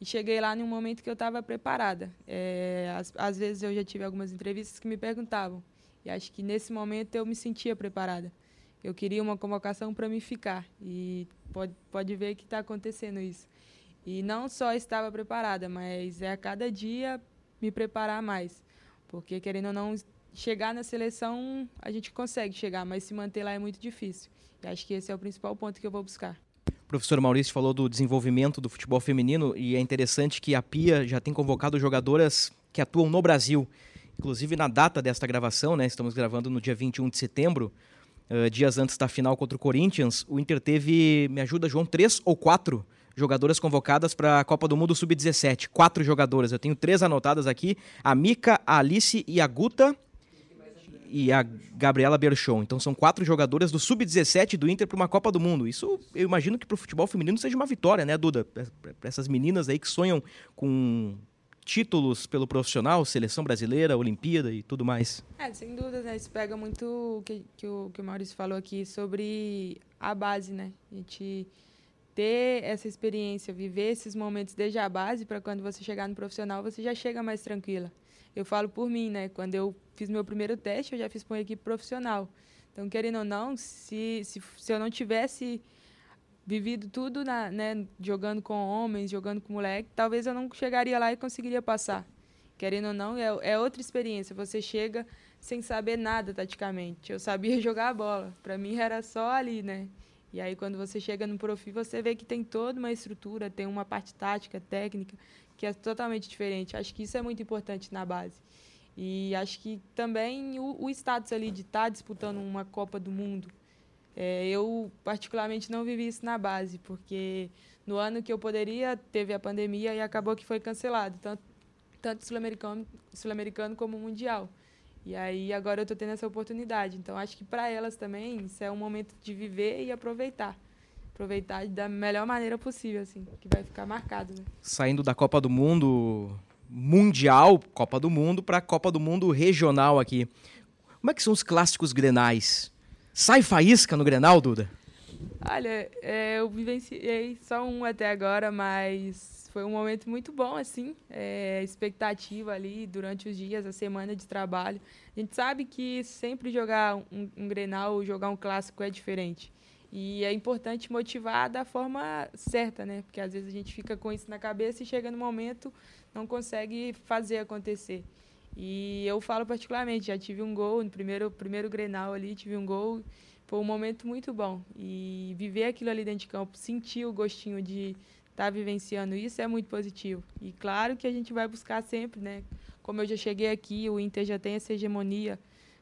E cheguei lá num momento que eu estava preparada. É, às, às vezes eu já tive algumas entrevistas que me perguntavam. E acho que nesse momento eu me sentia preparada eu queria uma convocação para me ficar. E pode, pode ver que está acontecendo isso. E não só estava preparada, mas é a cada dia me preparar mais. Porque, querendo ou não, chegar na seleção a gente consegue chegar, mas se manter lá é muito difícil. E acho que esse é o principal ponto que eu vou buscar. O professor Maurício falou do desenvolvimento do futebol feminino e é interessante que a Pia já tem convocado jogadoras que atuam no Brasil. Inclusive, na data desta gravação, né, estamos gravando no dia 21 de setembro, uh, dias antes da final contra o Corinthians, o Inter teve, me ajuda, João, três ou quatro jogadoras convocadas para a Copa do Mundo Sub-17. Quatro jogadoras. Eu tenho três anotadas aqui: a Mica, a Alice e a Guta e a Gabriela Berchon. Então são quatro jogadoras do Sub-17 do Inter para uma Copa do Mundo. Isso eu imagino que para o futebol feminino seja uma vitória, né, Duda? Para essas meninas aí que sonham com títulos pelo profissional, seleção brasileira, Olimpíada e tudo mais? É, sem dúvida, né? Isso pega muito o que, que, o, que o Maurício falou aqui sobre a base, né? A gente ter essa experiência, viver esses momentos desde a base, para quando você chegar no profissional, você já chega mais tranquila. Eu falo por mim, né? Quando eu fiz meu primeiro teste, eu já fiz com uma equipe profissional. Então, querendo ou não, se, se, se eu não tivesse vivido tudo na, né, jogando com homens, jogando com moleque, talvez eu não chegaria lá e conseguiria passar. Querendo ou não, é, é outra experiência. Você chega sem saber nada taticamente. Eu sabia jogar a bola. Para mim era só ali, né? E aí quando você chega no profi, você vê que tem toda uma estrutura, tem uma parte tática, técnica, que é totalmente diferente. Acho que isso é muito importante na base. E acho que também o, o status ali de estar tá disputando uma Copa do Mundo, é, eu, particularmente, não vivi isso na base, porque no ano que eu poderia, teve a pandemia e acabou que foi cancelado, tanto, sul-americano sul como mundial. E aí agora eu estou tendo essa oportunidade. Então acho que para elas também isso é um momento de viver e aproveitar. Aproveitar da melhor maneira possível, assim, que vai ficar marcado. Né? Saindo da Copa do Mundo mundial, Copa do Mundo, para a Copa do Mundo regional aqui. Como é que são os clássicos grenais? Sai faísca no Grenal, Duda? Olha, é, eu vivenciei só um até agora, mas foi um momento muito bom, assim. É, expectativa ali durante os dias, a semana de trabalho. A gente sabe que sempre jogar um, um Grenal, jogar um clássico é diferente. E é importante motivar da forma certa, né? Porque às vezes a gente fica com isso na cabeça e chega no momento não consegue fazer acontecer. E eu falo particularmente, já tive um gol no primeiro, primeiro Grenal ali, tive um gol. Foi um momento muito bom. E viver aquilo ali dentro de campo, sentir o gostinho de estar tá vivenciando isso é muito positivo. E claro que a gente vai buscar sempre, né? Como eu já cheguei aqui, o Inter já tem essa hegemonia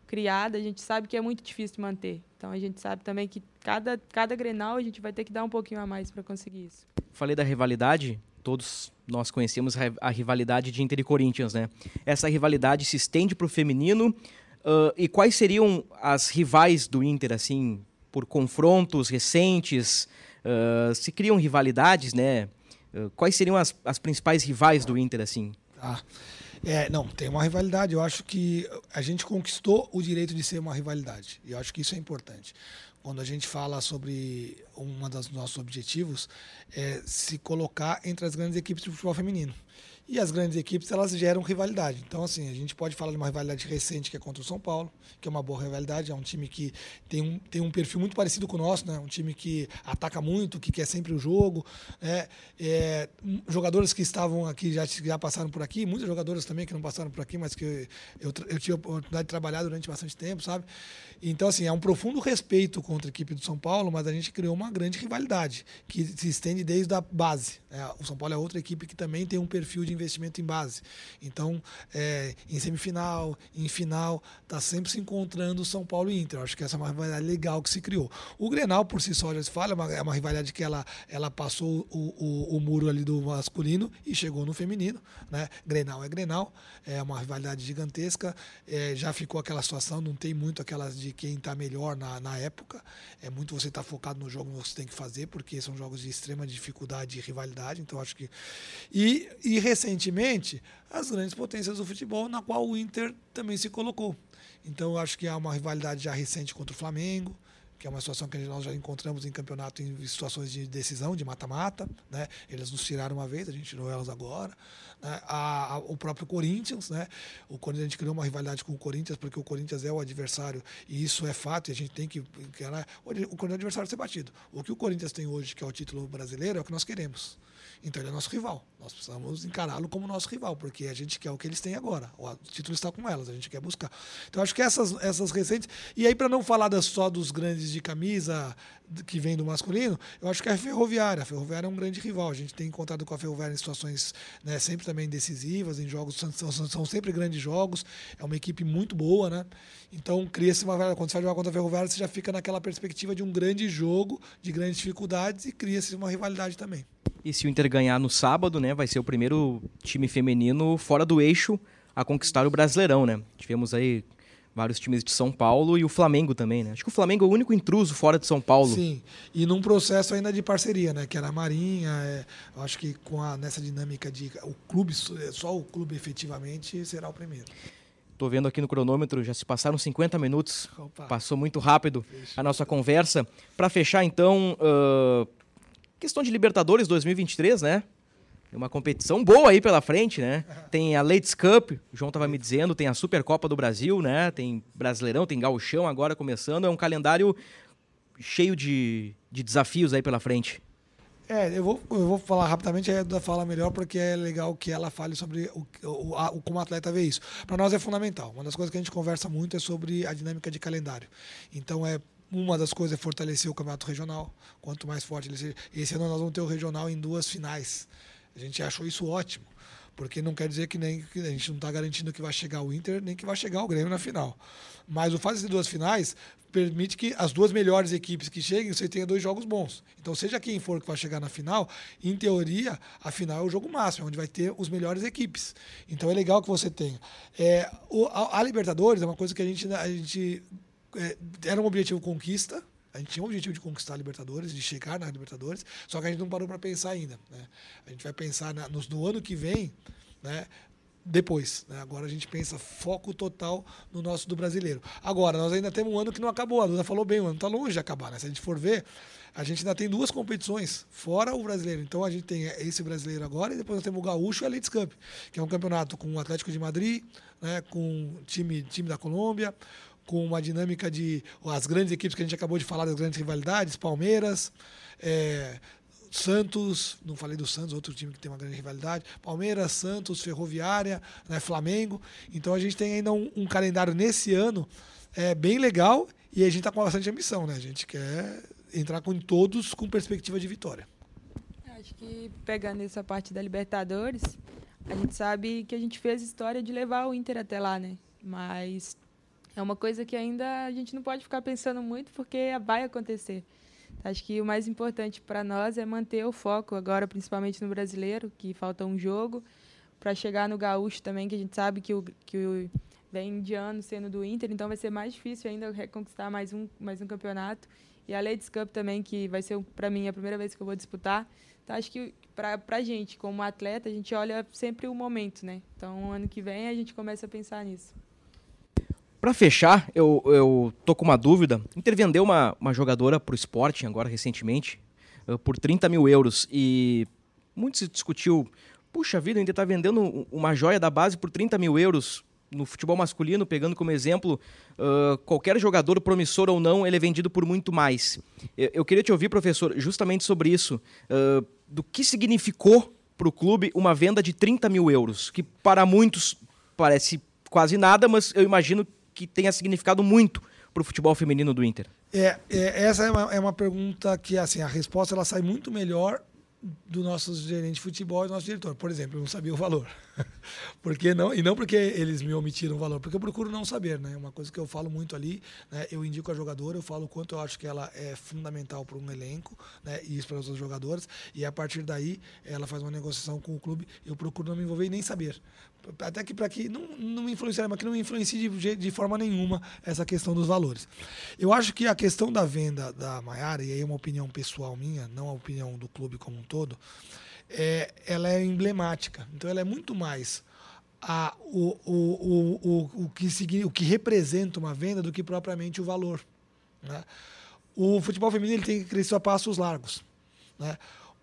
criada, a gente sabe que é muito difícil de manter. Então a gente sabe também que cada, cada Grenal a gente vai ter que dar um pouquinho a mais para conseguir isso. Falei da rivalidade, todos nós conhecemos a rivalidade de Inter e Corinthians, né? Essa rivalidade se estende para o feminino. Uh, e quais seriam as rivais do Inter, assim, por confrontos recentes? Uh, se criam rivalidades, né? Uh, quais seriam as, as principais rivais do Inter, assim? Ah, é, não, tem uma rivalidade. Eu acho que a gente conquistou o direito de ser uma rivalidade. E eu acho que isso é importante quando a gente fala sobre um dos nossos objetivos, é se colocar entre as grandes equipes de futebol feminino. E as grandes equipes, elas geram rivalidade. Então, assim, a gente pode falar de uma rivalidade recente que é contra o São Paulo, que é uma boa rivalidade. É um time que tem um, tem um perfil muito parecido com o nosso, né? Um time que ataca muito, que quer sempre o jogo. Né? É, jogadores que estavam aqui, já, já passaram por aqui, muitos jogadores também que não passaram por aqui, mas que eu, eu, eu tive a oportunidade de trabalhar durante bastante tempo, sabe? Então, assim, é um profundo respeito contra a equipe do São Paulo, mas a gente criou uma grande rivalidade, que se estende desde a base. É, o São Paulo é outra equipe que também tem um perfil de investimento em base. Então, é, em semifinal, em final, está sempre se encontrando São Paulo e Inter. Eu acho que essa é uma rivalidade legal que se criou. O Grenal, por si só, já se fala, é uma, é uma rivalidade que ela, ela passou o, o, o, muro ali do masculino e chegou no feminino. Né? Grenal é Grenal, é uma rivalidade gigantesca. É, já ficou aquela situação, não tem muito aquelas de quem está melhor na, na época. É muito você estar tá focado no jogo que você tem que fazer, porque são jogos de extrema dificuldade e rivalidade. Então, acho que. E, e recentemente, as grandes potências do futebol, na qual o Inter também se colocou. Então, acho que há uma rivalidade já recente contra o Flamengo que é uma situação que nós já encontramos em campeonato em situações de decisão, de mata-mata. Né? Eles nos tiraram uma vez, a gente tirou elas agora. Né? A, a, o próprio Corinthians, né? o Corinthians, a gente criou uma rivalidade com o Corinthians, porque o Corinthians é o adversário, e isso é fato, e a gente tem que. que né? O Corinthians é o adversário ser batido. O que o Corinthians tem hoje, que é o título brasileiro, é o que nós queremos. Então ele é nosso rival. Nós precisamos encará-lo como nosso rival, porque a gente quer o que eles têm agora. O título está com elas, a gente quer buscar. Então acho que essas, essas recentes. E aí, para não falar só dos grandes de camisa que vem do masculino, eu acho que é a Ferroviária. A Ferroviária é um grande rival. A gente tem encontrado com a Ferroviária em situações né, sempre também decisivas, em jogos, são, são, sempre grandes jogos. É uma equipe muito boa, né? Então cria-se uma. Quando você vai jogar contra a Ferroviária, você já fica naquela perspectiva de um grande jogo, de grandes dificuldades, e cria-se uma rivalidade também. E se o Inter ganhar no sábado, né, vai ser o primeiro time feminino fora do eixo a conquistar o Brasileirão, né? Tivemos aí vários times de São Paulo e o Flamengo também, né? Acho que o Flamengo é o único intruso fora de São Paulo. Sim, e num processo ainda de parceria, né? Que era a Marinha, é, acho que com a, nessa dinâmica de o clube, só o clube efetivamente será o primeiro. Tô vendo aqui no cronômetro, já se passaram 50 minutos. Opa. Passou muito rápido a nossa conversa. Para fechar, então, uh, Questão de Libertadores 2023, né? É uma competição boa aí pela frente, né? Tem a Ladies Cup, o João estava me dizendo, tem a Supercopa do Brasil, né? Tem Brasileirão, tem Gauchão agora começando. É um calendário cheio de, de desafios aí pela frente. É, eu vou, eu vou falar rapidamente, a Eduardo fala melhor, porque é legal que ela fale sobre o, o, a, o como o atleta vê isso. Para nós é fundamental. Uma das coisas que a gente conversa muito é sobre a dinâmica de calendário. Então, é uma das coisas é fortalecer o campeonato regional. Quanto mais forte ele seja. Esse ano nós vamos ter o regional em duas finais. A gente achou isso ótimo. Porque não quer dizer que nem que a gente não está garantindo que vai chegar o Inter, nem que vai chegar o Grêmio na final. Mas o fato de duas finais permite que as duas melhores equipes que cheguem, você tenha dois jogos bons. Então, seja quem for que vai chegar na final, em teoria, a final é o jogo máximo, onde vai ter os melhores equipes. Então, é legal que você tenha. É, o, a, a, Libertadores é uma coisa que a gente, a gente é, era um objetivo conquista. A gente tinha um objetivo de conquistar a Libertadores, de chegar na Libertadores, só que a gente não parou para pensar ainda. Né? A gente vai pensar na, no, no ano que vem, né? depois. Né? Agora a gente pensa foco total no nosso do brasileiro. Agora, nós ainda temos um ano que não acabou. A Duda falou bem, o ano está longe de acabar. Né? Se a gente for ver, a gente ainda tem duas competições, fora o brasileiro. Então a gente tem esse brasileiro agora e depois nós temos o Gaúcho e a Leeds Cup, que é um campeonato com o Atlético de Madrid, né? com time, time da Colômbia, com uma dinâmica de as grandes equipes que a gente acabou de falar, das grandes rivalidades, Palmeiras, é, Santos, não falei do Santos, outro time que tem uma grande rivalidade. Palmeiras, Santos, Ferroviária, né, Flamengo. Então a gente tem ainda um, um calendário nesse ano é, bem legal e a gente está com bastante ambição, né? A gente quer entrar com todos com perspectiva de vitória. Acho que pegando essa parte da Libertadores, a gente sabe que a gente fez história de levar o Inter até lá, né? Mas é uma coisa que ainda a gente não pode ficar pensando muito porque vai acontecer. Acho que o mais importante para nós é manter o foco agora, principalmente no brasileiro, que falta um jogo, para chegar no gaúcho também, que a gente sabe que o, que o vem de ano sendo do Inter, então vai ser mais difícil ainda reconquistar mais um, mais um campeonato. E a Ladies Cup também, que vai ser para mim a primeira vez que eu vou disputar. Então acho que para a gente, como atleta, a gente olha sempre o momento, né? Então ano que vem a gente começa a pensar nisso. Para fechar, eu, eu tô com uma dúvida. Inter vendeu uma, uma jogadora para o Sporting agora recentemente uh, por 30 mil euros e muito se discutiu. Puxa vida, o Inter está vendendo uma joia da base por 30 mil euros no futebol masculino, pegando como exemplo, uh, qualquer jogador promissor ou não, ele é vendido por muito mais. Eu, eu queria te ouvir, professor, justamente sobre isso. Uh, do que significou para o clube uma venda de 30 mil euros, que para muitos parece quase nada, mas eu imagino que tenha significado muito para o futebol feminino do Inter? É, é essa é uma, é uma, pergunta que assim a resposta ela sai muito melhor do nosso gerente de futebol e do nosso diretor. Por exemplo, eu não sabia o valor. porque não, e não porque eles me omitiram o valor, porque eu procuro não saber, né? Uma coisa que eu falo muito ali, né? Eu indico a jogadora, eu falo o quanto eu acho que ela é fundamental para um elenco, né? E isso para os outros jogadores, e a partir daí ela faz uma negociação com o clube, eu procuro não me envolver e nem saber. Até que para que não, não influenciar, mas que não influencie de, de forma nenhuma essa questão dos valores. Eu acho que a questão da venda da Maiara, e aí é uma opinião pessoal minha, não a opinião do clube como um todo, é, ela é emblemática. Então ela é muito mais a, o, o, o, o, o, que, o que representa uma venda do que propriamente o valor. Né? O futebol feminino ele tem que crescer a passos largos. Né?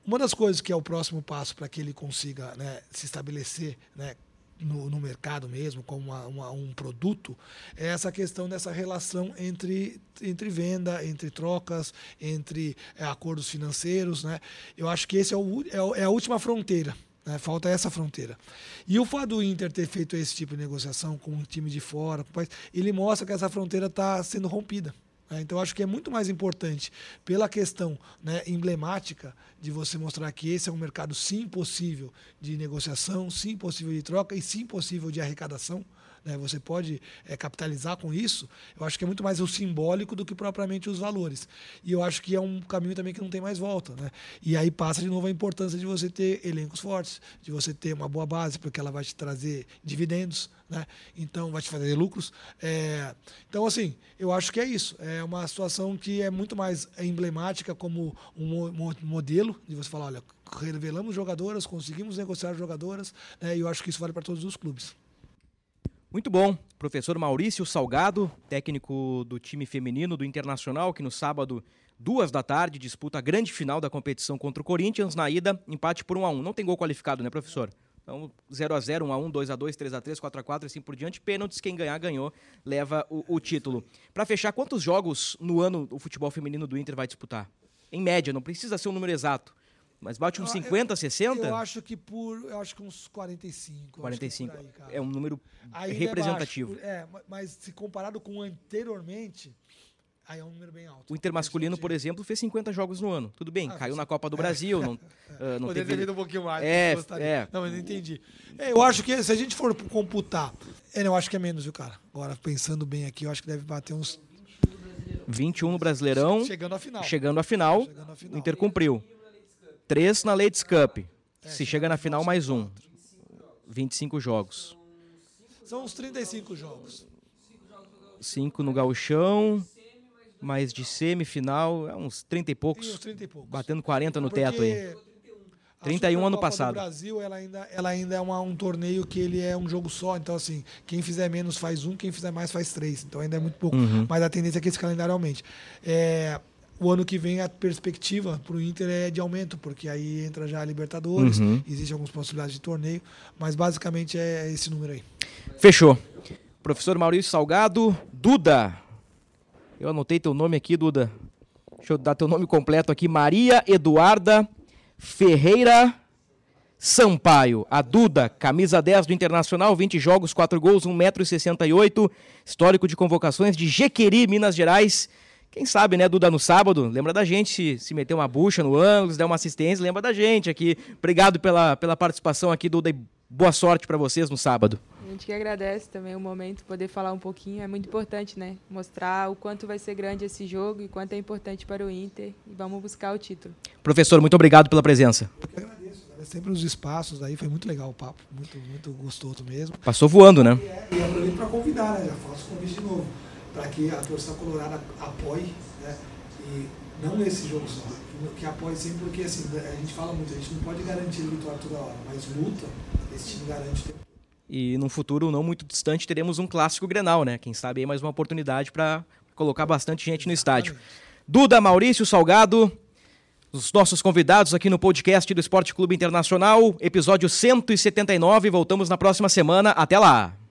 Uma das coisas que é o próximo passo para que ele consiga né, se estabelecer né, no, no, mercado mesmo, como uma, uma, um produto, é essa questão dessa relação entre, entre venda, entre trocas, entre é, acordos financeiros. Né? Eu acho que esse é, o, é, é a última fronteira. Né? Falta essa fronteira. E o fato do Inter ter feito esse tipo de negociação com um time de fora, ele mostra que essa fronteira está sendo rompida. Né? Então, acho que é muito mais importante, pela questão né, emblemática de você mostrar que esse é um mercado sim possível de negociação, sim possível de troca e sim possível de arrecadação né, você pode é, capitalizar com isso, eu acho que é muito mais o simbólico do que propriamente os valores. E eu acho que é um caminho também que não tem mais volta. Né? E aí passa de novo a importância de você ter elencos fortes, de você ter uma boa base, porque ela vai te trazer dividendos, né? então vai te fazer lucros. É, então, assim, eu acho que é isso. É uma situação que é muito mais emblemática como um modelo de você falar, olha, revelamos jogadoras, conseguimos negociar jogadoras, né? e eu acho que isso vale para todos os clubes. Muito bom. Professor Maurício Salgado, técnico do time feminino do Internacional, que no sábado, duas da tarde, disputa a grande final da competição contra o Corinthians. Na ida, empate por 1 a 1 Não tem gol qualificado, né, professor? Então, 0x0, 1x1, 2x2, 3x3, 4x4 e assim por diante. Pênaltis, quem ganhar, ganhou, leva o, o título. Para fechar, quantos jogos no ano o futebol feminino do Inter vai disputar? Em média, não precisa ser um número exato. Mas bate uns 50, eu, 60? Eu acho que por. Eu acho que uns 45. 45. É, aí, é, um número Ainda representativo. É, é, mas se comparado com anteriormente. Aí é um número bem alto. O Inter masculino, por exemplo, fez 50 jogos no ano. Tudo bem, ah, caiu na Copa do é. Brasil. Não, uh, não Poderia teve... ter um pouquinho mais. É, é. Não, mas não entendi. É, eu acho que se a gente for computar. É, eu acho que é menos, viu, cara? Agora, pensando bem aqui, eu acho que deve bater uns. 21 no Brasileirão. Chegando à final. Chegando à final. Chegando à final. O Inter cumpriu. Três na Ladies Cup. É, Se chega na final, mais um. 25 jogos. São uns 35 jogos. Cinco no gauchão, mais de semifinal, é uns 30 e poucos. uns 30 e poucos. Batendo 40 no Porque teto aí. 31 ano passado. No Brasil, ela ainda, ela ainda é uma, um torneio que ele é um jogo só. Então, assim, quem fizer menos faz um, quem fizer mais faz três. Então, ainda é muito pouco. Uhum. Mas a tendência é que esse calendário aumente. É, o ano que vem a perspectiva para o Inter é de aumento, porque aí entra já a Libertadores, uhum. existem algumas possibilidades de torneio, mas basicamente é esse número aí. Fechou. Professor Maurício Salgado, Duda. Eu anotei teu nome aqui, Duda. Deixa eu dar teu nome completo aqui. Maria Eduarda Ferreira Sampaio. A Duda, camisa 10 do Internacional, 20 jogos, 4 gols, 1,68m. Histórico de convocações de Jequeri, Minas Gerais. Quem sabe, né, Duda, no sábado, lembra da gente se, se meter uma bucha no ângulo, se der uma assistência, lembra da gente aqui. Obrigado pela, pela participação aqui, Duda, e boa sorte para vocês no sábado. A gente que agradece também o momento, poder falar um pouquinho. É muito importante, né? Mostrar o quanto vai ser grande esse jogo e quanto é importante para o Inter. E vamos buscar o título. Professor, muito obrigado pela presença. Eu agradeço. Agradeço sempre os espaços aí. Foi muito legal o papo. Muito, muito gostoso mesmo. Passou voando, né? E, é, e aproveito para convidar, né? Já faço o convite de novo. Para que a torcida colorada apoie, né? E não esse jogo só. Que apoie sempre, porque assim, a gente fala muito, a gente não pode garantir vitória toda hora, mas luta, esse time garante o tempo e num futuro não muito distante teremos um clássico Grenal, né? Quem sabe aí mais uma oportunidade para colocar bastante gente no estádio. Duda, Maurício, Salgado, os nossos convidados aqui no podcast do Esporte Clube Internacional, episódio 179. Voltamos na próxima semana. Até lá!